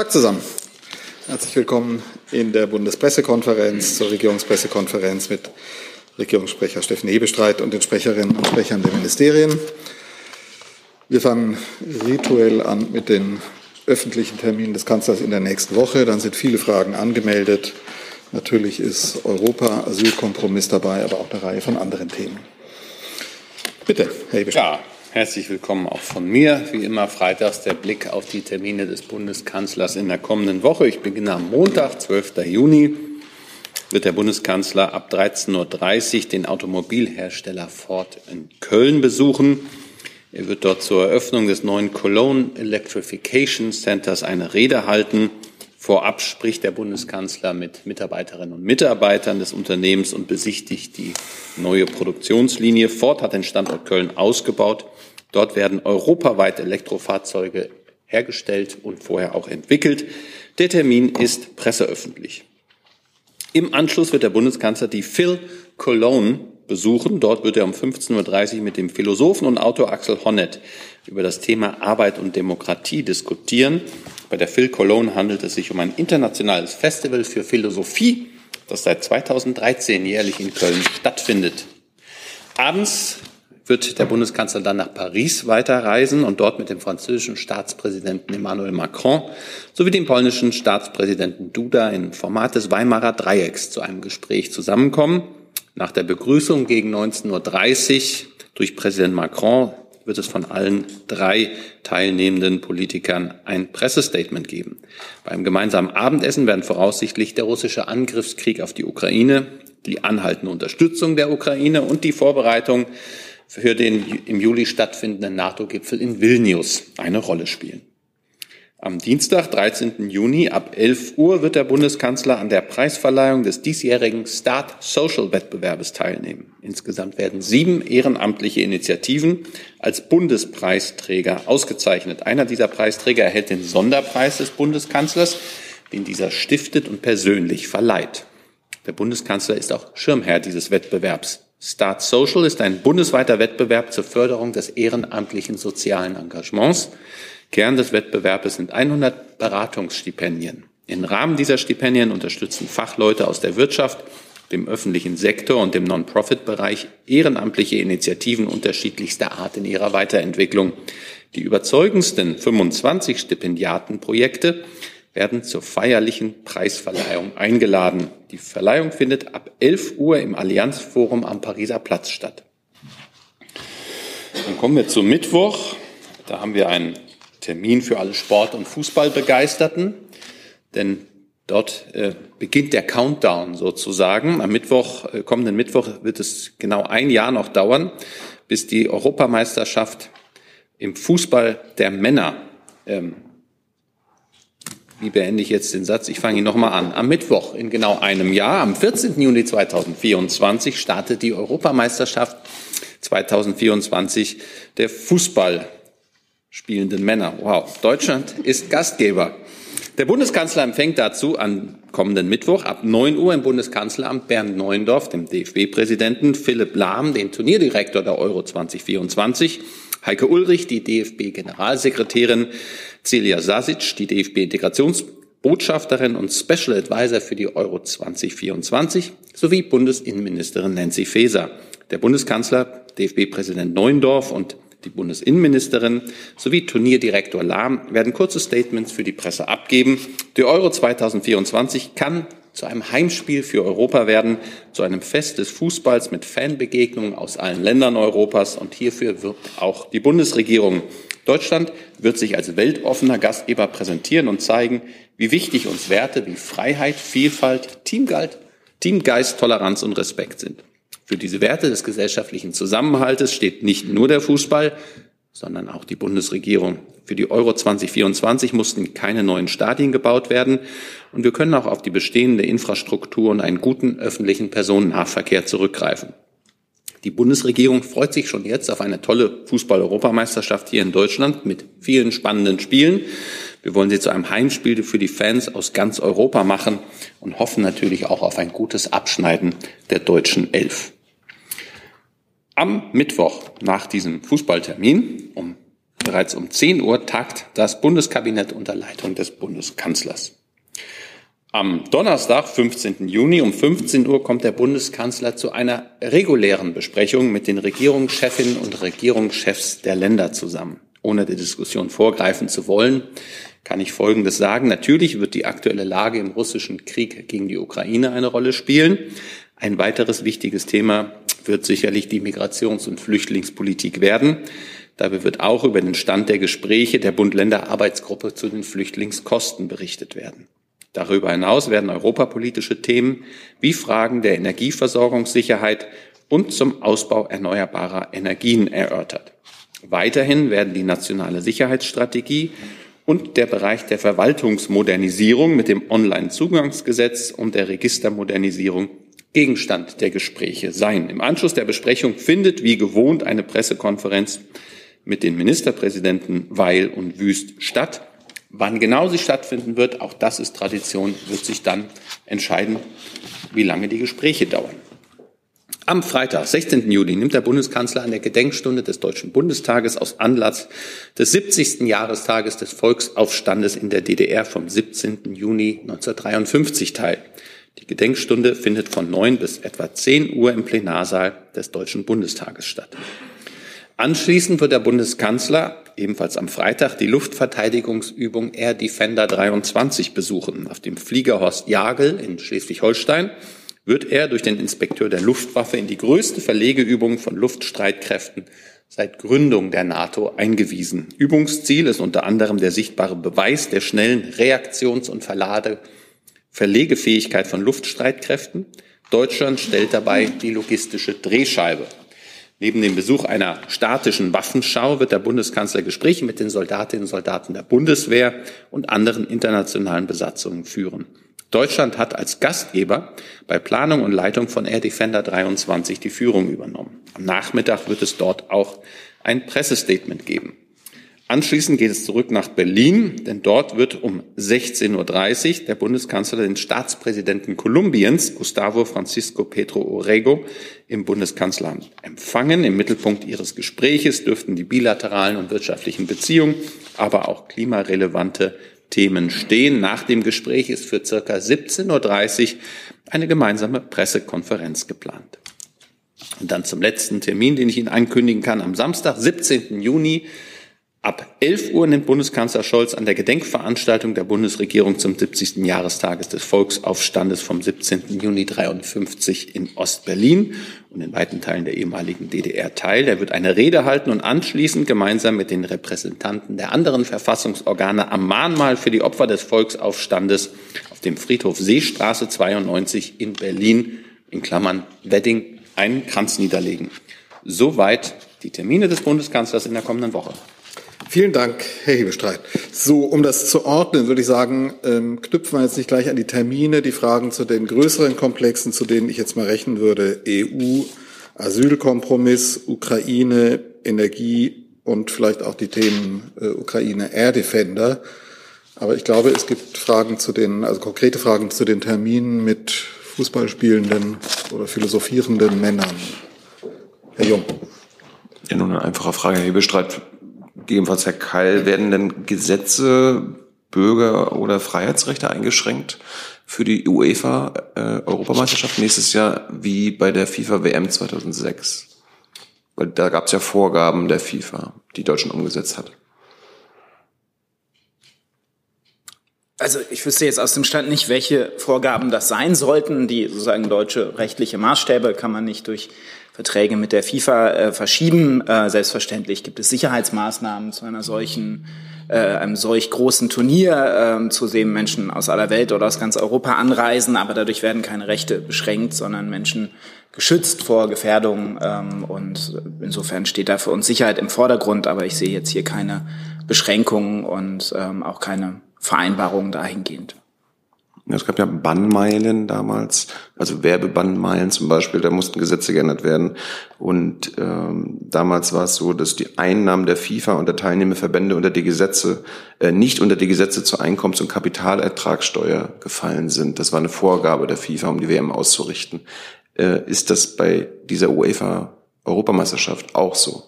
Tag zusammen. Herzlich willkommen in der Bundespressekonferenz zur Regierungspressekonferenz mit Regierungssprecher Steffen Hebestreit und den Sprecherinnen und Sprechern der Ministerien. Wir fangen rituell an mit den öffentlichen Terminen des Kanzlers in der nächsten Woche. Dann sind viele Fragen angemeldet. Natürlich ist Europa, Asylkompromiss dabei, aber auch eine Reihe von anderen Themen. Bitte, Herr Hebestreit. Ja, herzlich willkommen auch von mir. Wie immer freitags der Blick auf die Termine des Bundeskanzlers in der kommenden Woche. Ich beginne am Montag, 12. Juni wird der Bundeskanzler ab 13.30 Uhr den Automobilhersteller Ford in Köln besuchen. Er wird dort zur Eröffnung des neuen Cologne Electrification Centers eine Rede halten. Vorab spricht der Bundeskanzler mit Mitarbeiterinnen und Mitarbeitern des Unternehmens und besichtigt die neue Produktionslinie. Ford hat den Standort Köln ausgebaut. Dort werden europaweit Elektrofahrzeuge hergestellt und vorher auch entwickelt. Der Termin ist presseöffentlich. Im Anschluss wird der Bundeskanzler die Phil Cologne besuchen. Dort wird er um 15.30 Uhr mit dem Philosophen und Autor Axel Honneth über das Thema Arbeit und Demokratie diskutieren. Bei der Phil Cologne handelt es sich um ein internationales Festival für Philosophie, das seit 2013 jährlich in Köln stattfindet. Abends wird der Bundeskanzler dann nach Paris weiterreisen und dort mit dem französischen Staatspräsidenten Emmanuel Macron sowie dem polnischen Staatspräsidenten Duda in Format des Weimarer Dreiecks zu einem Gespräch zusammenkommen. Nach der Begrüßung gegen 19.30 Uhr durch Präsident Macron wird es von allen drei teilnehmenden Politikern ein Pressestatement geben. Beim gemeinsamen Abendessen werden voraussichtlich der russische Angriffskrieg auf die Ukraine, die anhaltende Unterstützung der Ukraine und die Vorbereitung für den im Juli stattfindenden NATO-Gipfel in Vilnius eine Rolle spielen. Am Dienstag, 13. Juni ab 11 Uhr wird der Bundeskanzler an der Preisverleihung des diesjährigen Start Social Wettbewerbes teilnehmen. Insgesamt werden sieben ehrenamtliche Initiativen als Bundespreisträger ausgezeichnet. Einer dieser Preisträger erhält den Sonderpreis des Bundeskanzlers, den dieser stiftet und persönlich verleiht. Der Bundeskanzler ist auch Schirmherr dieses Wettbewerbs. Start Social ist ein bundesweiter Wettbewerb zur Förderung des ehrenamtlichen sozialen Engagements. Kern des Wettbewerbs sind 100 Beratungsstipendien. Im Rahmen dieser Stipendien unterstützen Fachleute aus der Wirtschaft, dem öffentlichen Sektor und dem Non-Profit-Bereich ehrenamtliche Initiativen unterschiedlichster Art in ihrer Weiterentwicklung. Die überzeugendsten 25 Stipendiatenprojekte werden zur feierlichen Preisverleihung eingeladen. Die Verleihung findet ab 11 Uhr im Allianzforum am Pariser Platz statt. Dann kommen wir zum Mittwoch. Da haben wir einen Termin für alle Sport- und Fußballbegeisterten, denn dort äh, beginnt der Countdown sozusagen. Am Mittwoch, äh, kommenden Mittwoch wird es genau ein Jahr noch dauern, bis die Europameisterschaft im Fußball der Männer ähm, wie beende ich jetzt den Satz? Ich fange ihn nochmal an. Am Mittwoch in genau einem Jahr, am 14. Juni 2024, startet die Europameisterschaft 2024 der Fußball spielenden Männer. Wow, Deutschland ist Gastgeber. Der Bundeskanzler empfängt dazu am kommenden Mittwoch ab 9 Uhr im Bundeskanzleramt Bernd Neuendorf, dem DFB-Präsidenten, Philipp Lahm, den Turnierdirektor der Euro 2024, Heike Ulrich, die DFB-Generalsekretärin, Celia Sasic, die DFB-Integrationsbotschafterin und Special Advisor für die Euro 2024, sowie Bundesinnenministerin Nancy Faeser. Der Bundeskanzler, DFB-Präsident Neuendorf und die Bundesinnenministerin sowie Turnierdirektor Lahm werden kurze Statements für die Presse abgeben. Die Euro 2024 kann zu einem Heimspiel für Europa werden, zu einem Fest des Fußballs mit Fanbegegnungen aus allen Ländern Europas und hierfür wirbt auch die Bundesregierung. Deutschland wird sich als weltoffener Gastgeber präsentieren und zeigen, wie wichtig uns Werte wie Freiheit, Vielfalt, Teamgeist, Toleranz und Respekt sind. Für diese Werte des gesellschaftlichen Zusammenhaltes steht nicht nur der Fußball, sondern auch die Bundesregierung. Für die Euro 2024 mussten keine neuen Stadien gebaut werden und wir können auch auf die bestehende Infrastruktur und einen guten öffentlichen Personennahverkehr zurückgreifen. Die Bundesregierung freut sich schon jetzt auf eine tolle Fußball-Europameisterschaft hier in Deutschland mit vielen spannenden Spielen. Wir wollen sie zu einem Heimspiel für die Fans aus ganz Europa machen und hoffen natürlich auch auf ein gutes Abschneiden der deutschen Elf. Am Mittwoch nach diesem Fußballtermin um Bereits um 10 Uhr tagt das Bundeskabinett unter Leitung des Bundeskanzlers. Am Donnerstag, 15. Juni um 15 Uhr kommt der Bundeskanzler zu einer regulären Besprechung mit den Regierungschefinnen und Regierungschefs der Länder zusammen. Ohne der Diskussion vorgreifen zu wollen, kann ich Folgendes sagen. Natürlich wird die aktuelle Lage im russischen Krieg gegen die Ukraine eine Rolle spielen. Ein weiteres wichtiges Thema wird sicherlich die Migrations- und Flüchtlingspolitik werden. Dabei wird auch über den Stand der Gespräche der Bund-Länder-Arbeitsgruppe zu den Flüchtlingskosten berichtet werden. Darüber hinaus werden europapolitische Themen wie Fragen der Energieversorgungssicherheit und zum Ausbau erneuerbarer Energien erörtert. Weiterhin werden die nationale Sicherheitsstrategie und der Bereich der Verwaltungsmodernisierung mit dem Onlinezugangsgesetz und der Registermodernisierung Gegenstand der Gespräche sein. Im Anschluss der Besprechung findet wie gewohnt eine Pressekonferenz mit den Ministerpräsidenten Weil und Wüst statt. Wann genau sie stattfinden wird, auch das ist Tradition, wird sich dann entscheiden, wie lange die Gespräche dauern. Am Freitag, 16. Juli, nimmt der Bundeskanzler an der Gedenkstunde des Deutschen Bundestages aus Anlass des 70. Jahrestages des Volksaufstandes in der DDR vom 17. Juni 1953 teil. Die Gedenkstunde findet von 9 bis etwa 10 Uhr im Plenarsaal des Deutschen Bundestages statt. Anschließend wird der Bundeskanzler ebenfalls am Freitag die Luftverteidigungsübung Air Defender 23 besuchen. Auf dem Flieger Horst Jagel in Schleswig-Holstein wird er durch den Inspekteur der Luftwaffe in die größte Verlegeübung von Luftstreitkräften seit Gründung der NATO eingewiesen. Übungsziel ist unter anderem der sichtbare Beweis der schnellen Reaktions- und Verlade Verlegefähigkeit von Luftstreitkräften. Deutschland stellt dabei die logistische Drehscheibe. Neben dem Besuch einer statischen Waffenschau wird der Bundeskanzler Gespräche mit den Soldatinnen und Soldaten der Bundeswehr und anderen internationalen Besatzungen führen. Deutschland hat als Gastgeber bei Planung und Leitung von Air Defender 23 die Führung übernommen. Am Nachmittag wird es dort auch ein Pressestatement geben. Anschließend geht es zurück nach Berlin, denn dort wird um 16.30 Uhr der Bundeskanzler den Staatspräsidenten Kolumbiens, Gustavo Francisco Pedro Orrego, im Bundeskanzleramt empfangen. Im Mittelpunkt ihres Gespräches dürften die bilateralen und wirtschaftlichen Beziehungen, aber auch klimarelevante Themen stehen. Nach dem Gespräch ist für circa 17.30 Uhr eine gemeinsame Pressekonferenz geplant. Und dann zum letzten Termin, den ich Ihnen ankündigen kann. Am Samstag, 17. Juni, Ab 11 Uhr nimmt Bundeskanzler Scholz an der Gedenkveranstaltung der Bundesregierung zum 70. Jahrestages des Volksaufstandes vom 17. Juni 53 in Ostberlin und in weiten Teilen der ehemaligen DDR teil. Er wird eine Rede halten und anschließend gemeinsam mit den Repräsentanten der anderen Verfassungsorgane am Mahnmal für die Opfer des Volksaufstandes auf dem Friedhof Seestraße 92 in Berlin in Klammern Wedding einen Kranz niederlegen. Soweit die Termine des Bundeskanzlers in der kommenden Woche. Vielen Dank, Herr Hebestreit. So, um das zu ordnen, würde ich sagen, ähm, knüpfen wir jetzt nicht gleich an die Termine, die Fragen zu den größeren Komplexen, zu denen ich jetzt mal rechnen würde, EU, Asylkompromiss, Ukraine, Energie und vielleicht auch die Themen äh, Ukraine Air Defender. Aber ich glaube, es gibt Fragen zu den, also konkrete Fragen zu den Terminen mit Fußballspielenden oder philosophierenden Männern. Herr Jung. Ja, nun eine einfache Frage, Herr Hebestreit gegebenenfalls Herr Keil, werden denn Gesetze, Bürger- oder Freiheitsrechte eingeschränkt für die UEFA-Europameisterschaft äh, nächstes Jahr wie bei der FIFA-WM 2006? Weil da gab es ja Vorgaben der FIFA, die Deutschland umgesetzt hat. Also ich wüsste jetzt aus dem Stand nicht, welche Vorgaben das sein sollten. Die sozusagen deutsche rechtliche Maßstäbe kann man nicht durch Verträge mit der FIFA äh, verschieben. Äh, selbstverständlich gibt es Sicherheitsmaßnahmen zu einer solchen, äh, einem solch großen Turnier, äh, zu dem Menschen aus aller Welt oder aus ganz Europa anreisen, aber dadurch werden keine Rechte beschränkt, sondern Menschen geschützt vor Gefährdung ähm, und insofern steht da für uns Sicherheit im Vordergrund, aber ich sehe jetzt hier keine Beschränkungen und ähm, auch keine Vereinbarungen dahingehend. Es gab ja Bannmeilen damals, also Werbebannmeilen zum Beispiel, da mussten Gesetze geändert werden. Und ähm, damals war es so, dass die Einnahmen der FIFA und der Teilnehmerverbände unter die Gesetze, äh, nicht unter die Gesetze zur Einkommens- und Kapitalertragssteuer gefallen sind. Das war eine Vorgabe der FIFA, um die WM auszurichten. Äh, ist das bei dieser UEFA-Europameisterschaft auch so?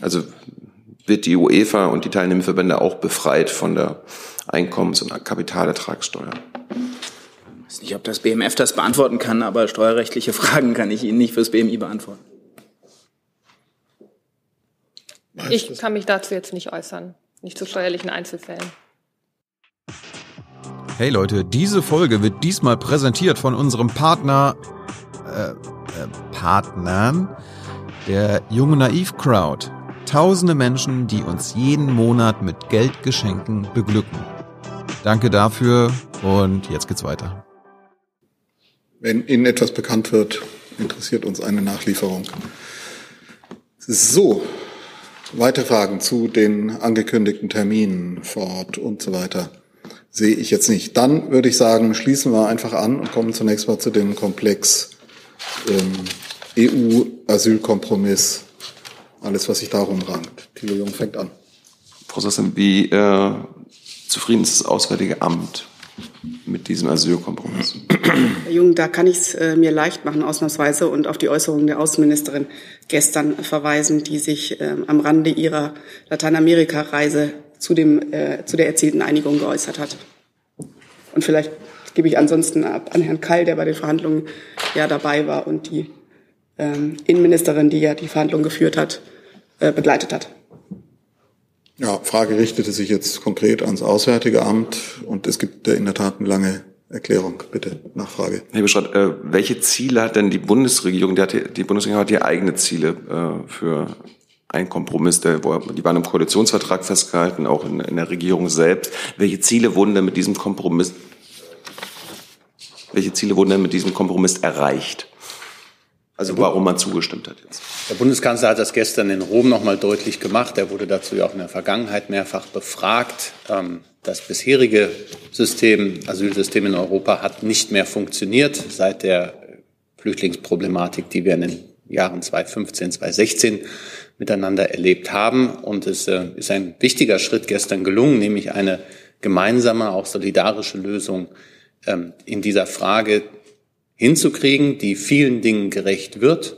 Also wird die UEFA und die Teilnehmerverbände auch befreit von der Einkommens- und Kapitalertragssteuer? Ich weiß nicht, ob das BMF das beantworten kann, aber steuerrechtliche Fragen kann ich Ihnen nicht fürs BMI beantworten. Ich kann mich dazu jetzt nicht äußern, nicht zu steuerlichen Einzelfällen. Hey Leute, diese Folge wird diesmal präsentiert von unserem Partner, äh, äh, Partnern, der Junge Naiv Crowd. Tausende Menschen, die uns jeden Monat mit Geldgeschenken beglücken. Danke dafür und jetzt geht's weiter. Wenn Ihnen etwas bekannt wird, interessiert uns eine Nachlieferung. So, weitere Fragen zu den angekündigten Terminen vor Ort und so weiter sehe ich jetzt nicht. Dann würde ich sagen, schließen wir einfach an und kommen zunächst mal zu dem Komplex ähm, EU-Asylkompromiss. Alles, was sich darum rankt. Thilo Jung fängt an. Frau Sassen, wie äh, zufrieden ist das Auswärtige Amt mit diesem Asylkompromiss? Herr Jung, da kann ich es äh, mir leicht machen, ausnahmsweise, und auf die Äußerungen der Außenministerin gestern verweisen, die sich äh, am Rande ihrer Lateinamerika-Reise zu, dem, äh, zu der erzielten Einigung geäußert hat. Und vielleicht gebe ich ansonsten ab an Herrn Kall, der bei den Verhandlungen ja dabei war und die ähm, Innenministerin, die ja die Verhandlungen geführt hat, äh, begleitet hat. Ja, Frage richtete sich jetzt konkret ans Auswärtige Amt und es gibt in der Tat eine lange Erklärung. Bitte, Nachfrage. Herr Beschrott, äh, welche Ziele hat denn die Bundesregierung? Die, hat, die Bundesregierung hat ja eigene Ziele äh, für ein Kompromiss, der, wo, die waren im Koalitionsvertrag festgehalten, auch in, in der Regierung selbst. Welche Ziele wurden denn mit diesem Kompromiss, welche Ziele wurden denn mit diesem Kompromiss erreicht? Also warum man zugestimmt hat jetzt. Der Bundeskanzler hat das gestern in Rom noch mal deutlich gemacht. Er wurde dazu ja auch in der Vergangenheit mehrfach befragt. Ähm, das bisherige System, Asylsystem in Europa hat nicht mehr funktioniert seit der Flüchtlingsproblematik, die wir in den Jahren 2015, 2016 miteinander erlebt haben. Und es äh, ist ein wichtiger Schritt gestern gelungen, nämlich eine gemeinsame, auch solidarische Lösung ähm, in dieser Frage hinzukriegen, die vielen Dingen gerecht wird,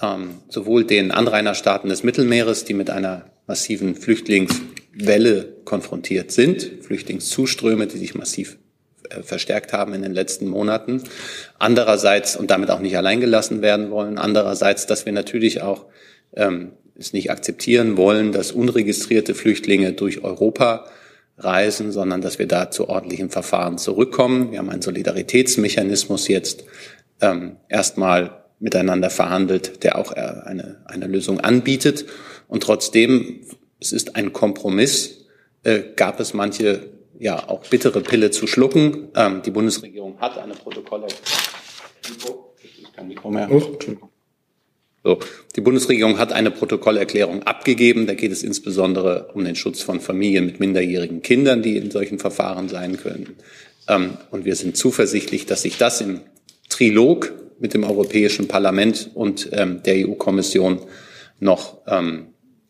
ähm, sowohl den Anrainerstaaten des Mittelmeeres, die mit einer massiven Flüchtlingswelle konfrontiert sind, Flüchtlingszuströme, die sich massiv äh, verstärkt haben in den letzten Monaten. Andererseits, und damit auch nicht alleingelassen werden wollen, andererseits, dass wir natürlich auch ähm, es nicht akzeptieren wollen, dass unregistrierte Flüchtlinge durch Europa reisen, sondern dass wir da zu ordentlichen Verfahren zurückkommen. Wir haben einen Solidaritätsmechanismus jetzt ähm, erstmal miteinander verhandelt, der auch äh, eine, eine Lösung anbietet. Und trotzdem, es ist ein Kompromiss, äh, gab es manche ja auch bittere Pille zu schlucken. Ähm, die Bundesregierung hat eine Protokolle. Ich kann Mikro mehr. Oh, so, die Bundesregierung hat eine Protokollerklärung abgegeben. Da geht es insbesondere um den Schutz von Familien mit minderjährigen Kindern, die in solchen Verfahren sein können. Ähm, und wir sind zuversichtlich, dass sich das im Trilog mit dem Europäischen Parlament und ähm, der EU-Kommission noch, ähm,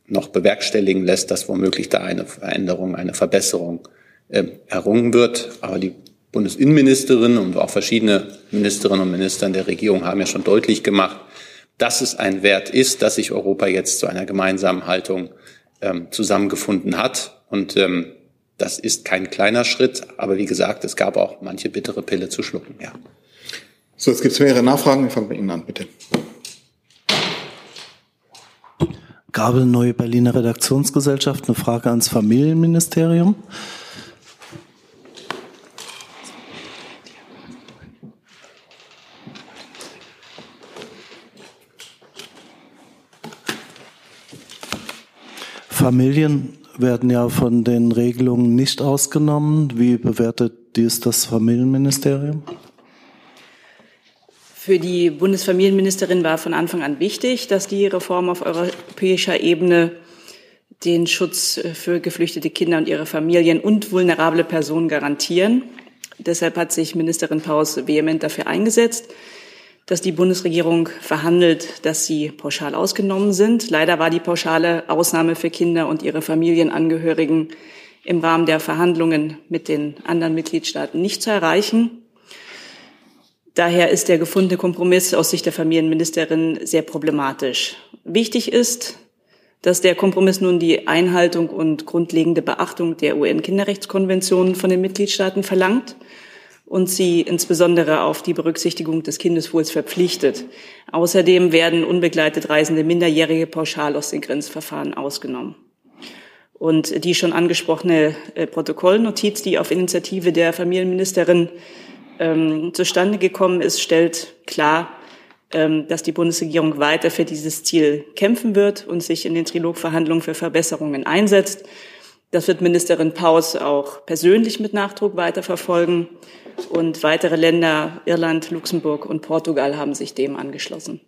noch bewerkstelligen lässt, dass womöglich da eine Veränderung, eine Verbesserung errungen wird. Aber die Bundesinnenministerin und auch verschiedene Ministerinnen und Minister der Regierung haben ja schon deutlich gemacht, dass es ein Wert ist, dass sich Europa jetzt zu einer gemeinsamen Haltung ähm, zusammengefunden hat. Und ähm, das ist kein kleiner Schritt, aber wie gesagt, es gab auch manche bittere Pille zu schlucken. Ja. So, jetzt gibt es mehrere Nachfragen. Wir fangen bei Ihnen an, bitte. Gabel, Neue Berliner Redaktionsgesellschaft, eine Frage ans Familienministerium. Familien werden ja von den Regelungen nicht ausgenommen. Wie bewertet dies das Familienministerium? Für die Bundesfamilienministerin war von Anfang an wichtig, dass die Reform auf europäischer Ebene den Schutz für geflüchtete Kinder und ihre Familien und vulnerable Personen garantieren. Deshalb hat sich Ministerin Paus vehement dafür eingesetzt dass die Bundesregierung verhandelt, dass sie pauschal ausgenommen sind. Leider war die pauschale Ausnahme für Kinder und ihre Familienangehörigen im Rahmen der Verhandlungen mit den anderen Mitgliedstaaten nicht zu erreichen. Daher ist der gefundene Kompromiss aus Sicht der Familienministerin sehr problematisch. Wichtig ist, dass der Kompromiss nun die Einhaltung und grundlegende Beachtung der UN-Kinderrechtskonvention von den Mitgliedstaaten verlangt und sie insbesondere auf die Berücksichtigung des Kindeswohls verpflichtet. Außerdem werden unbegleitet reisende Minderjährige pauschal aus den Grenzverfahren ausgenommen. Und die schon angesprochene äh, Protokollnotiz, die auf Initiative der Familienministerin ähm, zustande gekommen ist, stellt klar, ähm, dass die Bundesregierung weiter für dieses Ziel kämpfen wird und sich in den Trilogverhandlungen für Verbesserungen einsetzt. Das wird Ministerin Paus auch persönlich mit Nachdruck weiterverfolgen. Und weitere Länder, Irland, Luxemburg und Portugal, haben sich dem angeschlossen.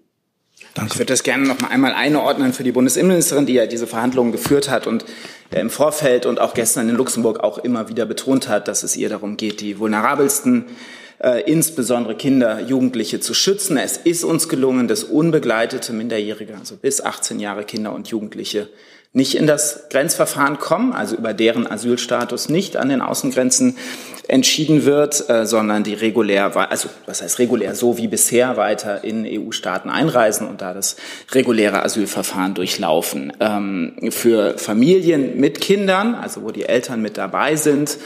Danke. Ich würde das gerne noch mal einmal einordnen für die Bundesinnenministerin, die ja diese Verhandlungen geführt hat und im Vorfeld und auch gestern in Luxemburg auch immer wieder betont hat, dass es ihr darum geht, die vulnerabelsten äh, insbesondere Kinder, Jugendliche zu schützen. Es ist uns gelungen, dass unbegleitete Minderjährige, also bis 18 Jahre Kinder und Jugendliche, nicht in das Grenzverfahren kommen, also über deren Asylstatus nicht an den Außengrenzen entschieden wird, äh, sondern die regulär, also was heißt regulär, so wie bisher weiter in EU-Staaten einreisen und da das reguläre Asylverfahren durchlaufen. Ähm, für Familien mit Kindern, also wo die Eltern mit dabei sind,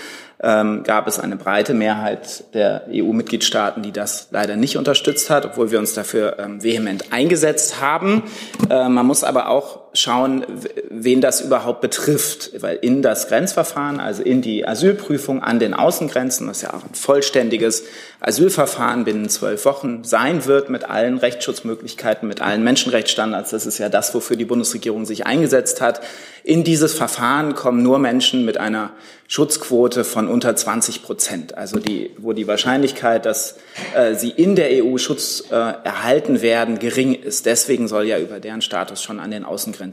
ähm, gab es eine breite Mehrheit der EU-Mitgliedstaaten, die das leider nicht unterstützt hat, obwohl wir uns dafür ähm, vehement eingesetzt haben. Äh, man muss aber auch schauen, wen das überhaupt betrifft, weil in das Grenzverfahren, also in die Asylprüfung an den Außengrenzen, was ja auch ein vollständiges Asylverfahren binnen zwölf Wochen sein wird, mit allen Rechtsschutzmöglichkeiten, mit allen Menschenrechtsstandards, das ist ja das, wofür die Bundesregierung sich eingesetzt hat. In dieses Verfahren kommen nur Menschen mit einer Schutzquote von unter 20 Prozent, also die, wo die Wahrscheinlichkeit, dass äh, sie in der EU Schutz äh, erhalten werden, gering ist. Deswegen soll ja über deren Status schon an den Außengrenzen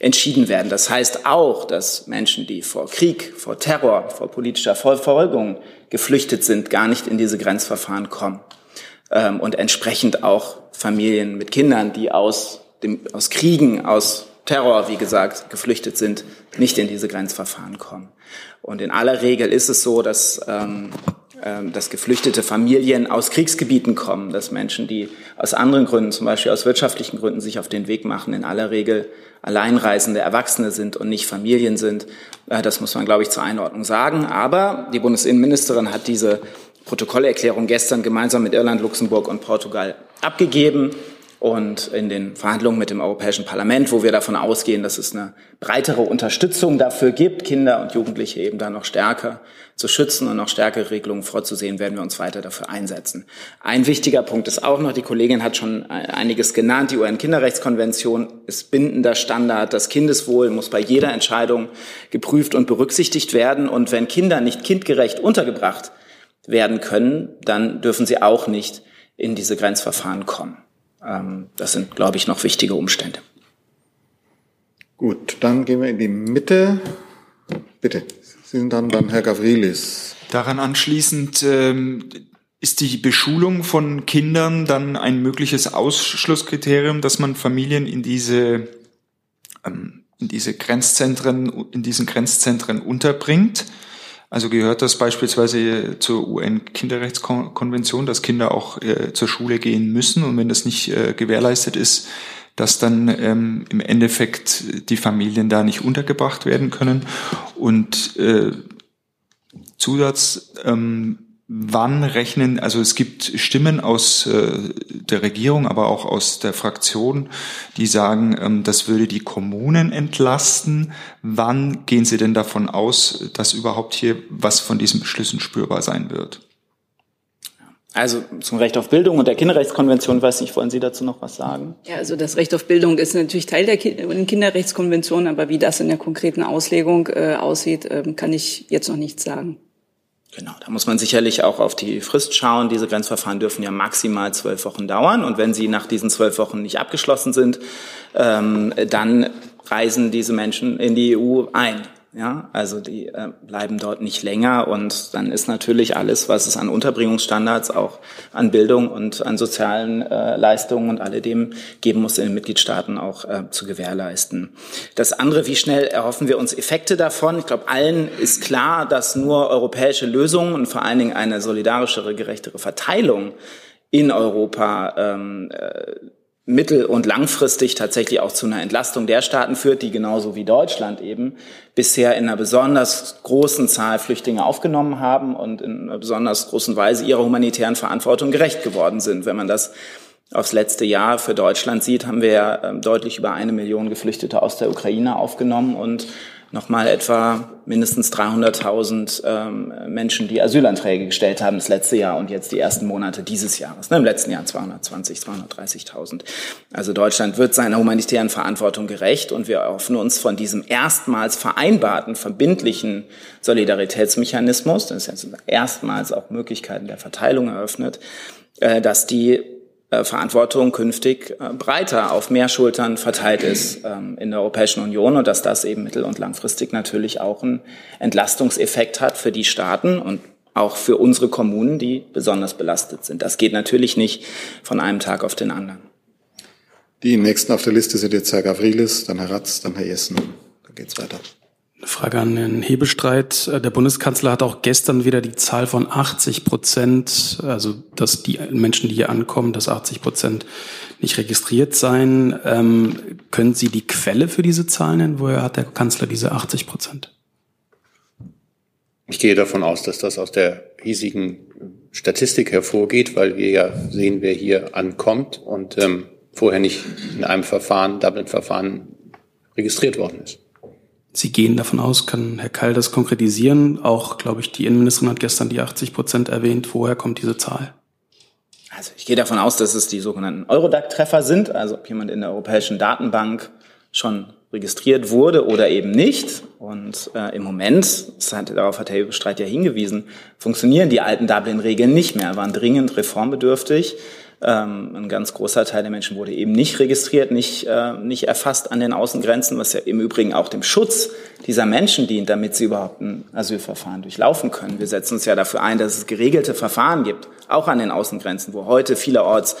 entschieden werden. Das heißt auch, dass Menschen, die vor Krieg, vor Terror, vor politischer Verfolgung geflüchtet sind, gar nicht in diese Grenzverfahren kommen. Ähm, und entsprechend auch Familien mit Kindern, die aus, dem, aus Kriegen, aus Terror, wie gesagt, geflüchtet sind, nicht in diese Grenzverfahren kommen. Und in aller Regel ist es so, dass, ähm, äh, dass geflüchtete Familien aus Kriegsgebieten kommen, dass Menschen, die aus anderen Gründen, zum Beispiel aus wirtschaftlichen Gründen, sich auf den Weg machen, in aller Regel alleinreisende Erwachsene sind und nicht Familien sind. Äh, das muss man, glaube ich, zur Einordnung sagen. Aber die Bundesinnenministerin hat diese Protokollerklärung gestern gemeinsam mit Irland, Luxemburg und Portugal abgegeben und in den Verhandlungen mit dem Europäischen Parlament, wo wir davon ausgehen, dass es eine breitere Unterstützung dafür gibt, Kinder und Jugendliche eben da noch stärker zu schützen und noch stärkere Regelungen vorzusehen, werden wir uns weiter dafür einsetzen. Ein wichtiger Punkt ist auch noch, die Kollegin hat schon einiges genannt, die UN-Kinderrechtskonvention ist bindender Standard. Das Kindeswohl muss bei jeder Entscheidung geprüft und berücksichtigt werden. Und wenn Kinder nicht kindgerecht untergebracht werden können, dann dürfen sie auch nicht in diese Grenzverfahren kommen. Ähm, das sind, glaube ich, noch wichtige Umstände. Gut, dann gehen wir in die Mitte. Bitte, Sie sind dann dann Herr Gavrilis. Daran anschließend ähm, ist die Beschulung von Kindern dann ein mögliches Ausschlusskriterium, dass man Familien in diese ähm, in diese Grenzzentren in diesen Grenzzentren unterbringt. Also gehört das beispielsweise zur UN-Kinderrechtskonvention, dass Kinder auch äh, zur Schule gehen müssen und wenn das nicht äh, gewährleistet ist, dass dann ähm, im Endeffekt die Familien da nicht untergebracht werden können. Und äh, Zusatz, ähm, wann rechnen, also es gibt Stimmen aus äh, der Regierung, aber auch aus der Fraktion, die sagen, ähm, das würde die Kommunen entlasten. Wann gehen Sie denn davon aus, dass überhaupt hier was von diesen Beschlüssen spürbar sein wird? Also zum Recht auf Bildung und der Kinderrechtskonvention, weiß ich, wollen Sie dazu noch was sagen? Ja, also das Recht auf Bildung ist natürlich Teil der Kinderrechtskonvention, aber wie das in der konkreten Auslegung äh, aussieht, äh, kann ich jetzt noch nicht sagen. Genau, da muss man sicherlich auch auf die Frist schauen. Diese Grenzverfahren dürfen ja maximal zwölf Wochen dauern. Und wenn sie nach diesen zwölf Wochen nicht abgeschlossen sind, ähm, dann reisen diese Menschen in die EU ein. Ja, also die äh, bleiben dort nicht länger und dann ist natürlich alles, was es an Unterbringungsstandards, auch an Bildung und an sozialen äh, Leistungen und alledem geben muss, in den Mitgliedstaaten auch äh, zu gewährleisten. Das andere, wie schnell erhoffen wir uns Effekte davon? Ich glaube, allen ist klar, dass nur europäische Lösungen und vor allen Dingen eine solidarischere, gerechtere Verteilung in Europa ähm, äh, mittel- und langfristig tatsächlich auch zu einer Entlastung der Staaten führt, die genauso wie Deutschland eben bisher in einer besonders großen Zahl Flüchtlinge aufgenommen haben und in einer besonders großen Weise ihrer humanitären Verantwortung gerecht geworden sind. Wenn man das aufs letzte Jahr für Deutschland sieht, haben wir ja ähm, deutlich über eine Million Geflüchtete aus der Ukraine aufgenommen und nochmal etwa mindestens 300.000 ähm, Menschen, die Asylanträge gestellt haben das letzte Jahr und jetzt die ersten Monate dieses Jahres. Ne, Im letzten Jahr 220, 230.000. Also Deutschland wird seiner humanitären Verantwortung gerecht und wir hoffen uns von diesem erstmals vereinbarten, verbindlichen Solidaritätsmechanismus, das ist jetzt erstmals auch Möglichkeiten der Verteilung eröffnet, äh, dass die Verantwortung künftig äh, breiter auf mehr Schultern verteilt ist ähm, in der Europäischen Union und dass das eben mittel- und langfristig natürlich auch einen Entlastungseffekt hat für die Staaten und auch für unsere Kommunen, die besonders belastet sind. Das geht natürlich nicht von einem Tag auf den anderen. Die nächsten auf der Liste sind jetzt Herr Gavrilis, dann Herr Ratz, dann Herr Jessen. Dann geht's weiter. Eine Frage an Herrn Hebestreit. Der Bundeskanzler hat auch gestern wieder die Zahl von 80 Prozent, also dass die Menschen, die hier ankommen, dass 80 Prozent nicht registriert seien. Ähm, können Sie die Quelle für diese Zahlen nennen? Woher hat der Kanzler diese 80 Prozent? Ich gehe davon aus, dass das aus der hiesigen Statistik hervorgeht, weil wir ja sehen, wer hier ankommt und ähm, vorher nicht in einem Verfahren, Dublin-Verfahren registriert worden ist. Sie gehen davon aus, kann Herr Keil das konkretisieren? Auch, glaube ich, die Innenministerin hat gestern die 80 Prozent erwähnt. Woher kommt diese Zahl? Also ich gehe davon aus, dass es die sogenannten Eurodac-Treffer sind, also ob jemand in der europäischen Datenbank schon registriert wurde oder eben nicht. Und äh, im Moment, hat, darauf hat Herr Bestreit ja hingewiesen, funktionieren die alten Dublin-Regeln nicht mehr, waren dringend reformbedürftig. Ähm, ein ganz großer Teil der Menschen wurde eben nicht registriert, nicht, äh, nicht erfasst an den Außengrenzen, was ja im Übrigen auch dem Schutz dieser Menschen dient, damit sie überhaupt ein Asylverfahren durchlaufen können. Wir setzen uns ja dafür ein, dass es geregelte Verfahren gibt, auch an den Außengrenzen, wo heute vielerorts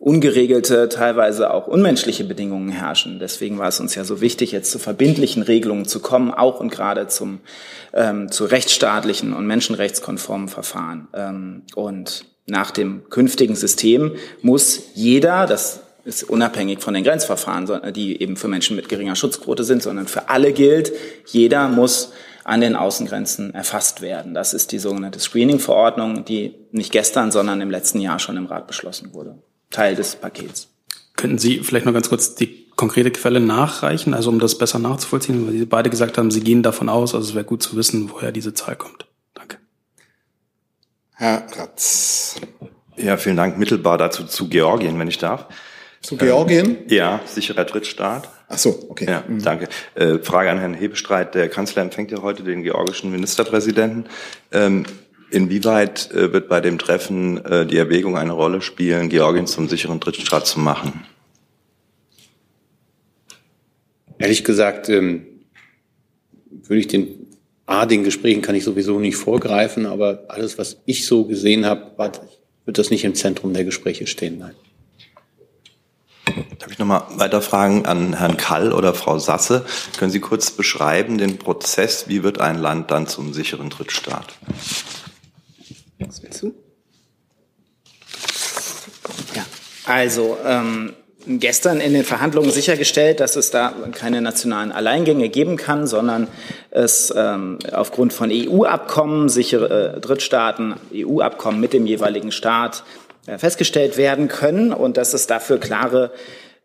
ungeregelte, teilweise auch unmenschliche Bedingungen herrschen. Deswegen war es uns ja so wichtig, jetzt zu verbindlichen Regelungen zu kommen, auch und gerade zum ähm, zu rechtsstaatlichen und menschenrechtskonformen Verfahren. Ähm, und nach dem künftigen System muss jeder, das ist unabhängig von den Grenzverfahren, die eben für Menschen mit geringer Schutzquote sind, sondern für alle gilt, jeder muss an den Außengrenzen erfasst werden. Das ist die sogenannte Screening-Verordnung, die nicht gestern, sondern im letzten Jahr schon im Rat beschlossen wurde. Teil des Pakets. Könnten Sie vielleicht noch ganz kurz die konkrete Quelle nachreichen, also um das besser nachzuvollziehen, weil Sie beide gesagt haben, Sie gehen davon aus, also es wäre gut zu wissen, woher diese Zahl kommt. Herr Ratz. Ja, vielen Dank. Mittelbar dazu zu Georgien, wenn ich darf. Zu Georgien? Ähm, ja, sicherer Drittstaat. Ach so, okay. Ja, mhm. danke. Äh, Frage an Herrn Hebestreit. Der Kanzler empfängt ja heute den georgischen Ministerpräsidenten. Ähm, inwieweit äh, wird bei dem Treffen äh, die Erwägung eine Rolle spielen, Georgien zum sicheren Drittstaat zu machen? Ehrlich gesagt, ähm, würde ich den A, den Gesprächen kann ich sowieso nicht vorgreifen, aber alles, was ich so gesehen habe, wird das nicht im Zentrum der Gespräche stehen. Nein. Darf ich nochmal weiter fragen an Herrn Kall oder Frau Sasse? Können Sie kurz beschreiben den Prozess, wie wird ein Land dann zum sicheren Drittstaat? Was willst du? Ja, also ähm, gestern in den Verhandlungen sichergestellt, dass es da keine nationalen Alleingänge geben kann, sondern es ähm, aufgrund von EU-Abkommen, sichere äh, Drittstaaten, EU-Abkommen mit dem jeweiligen Staat äh, festgestellt werden können und dass es dafür klare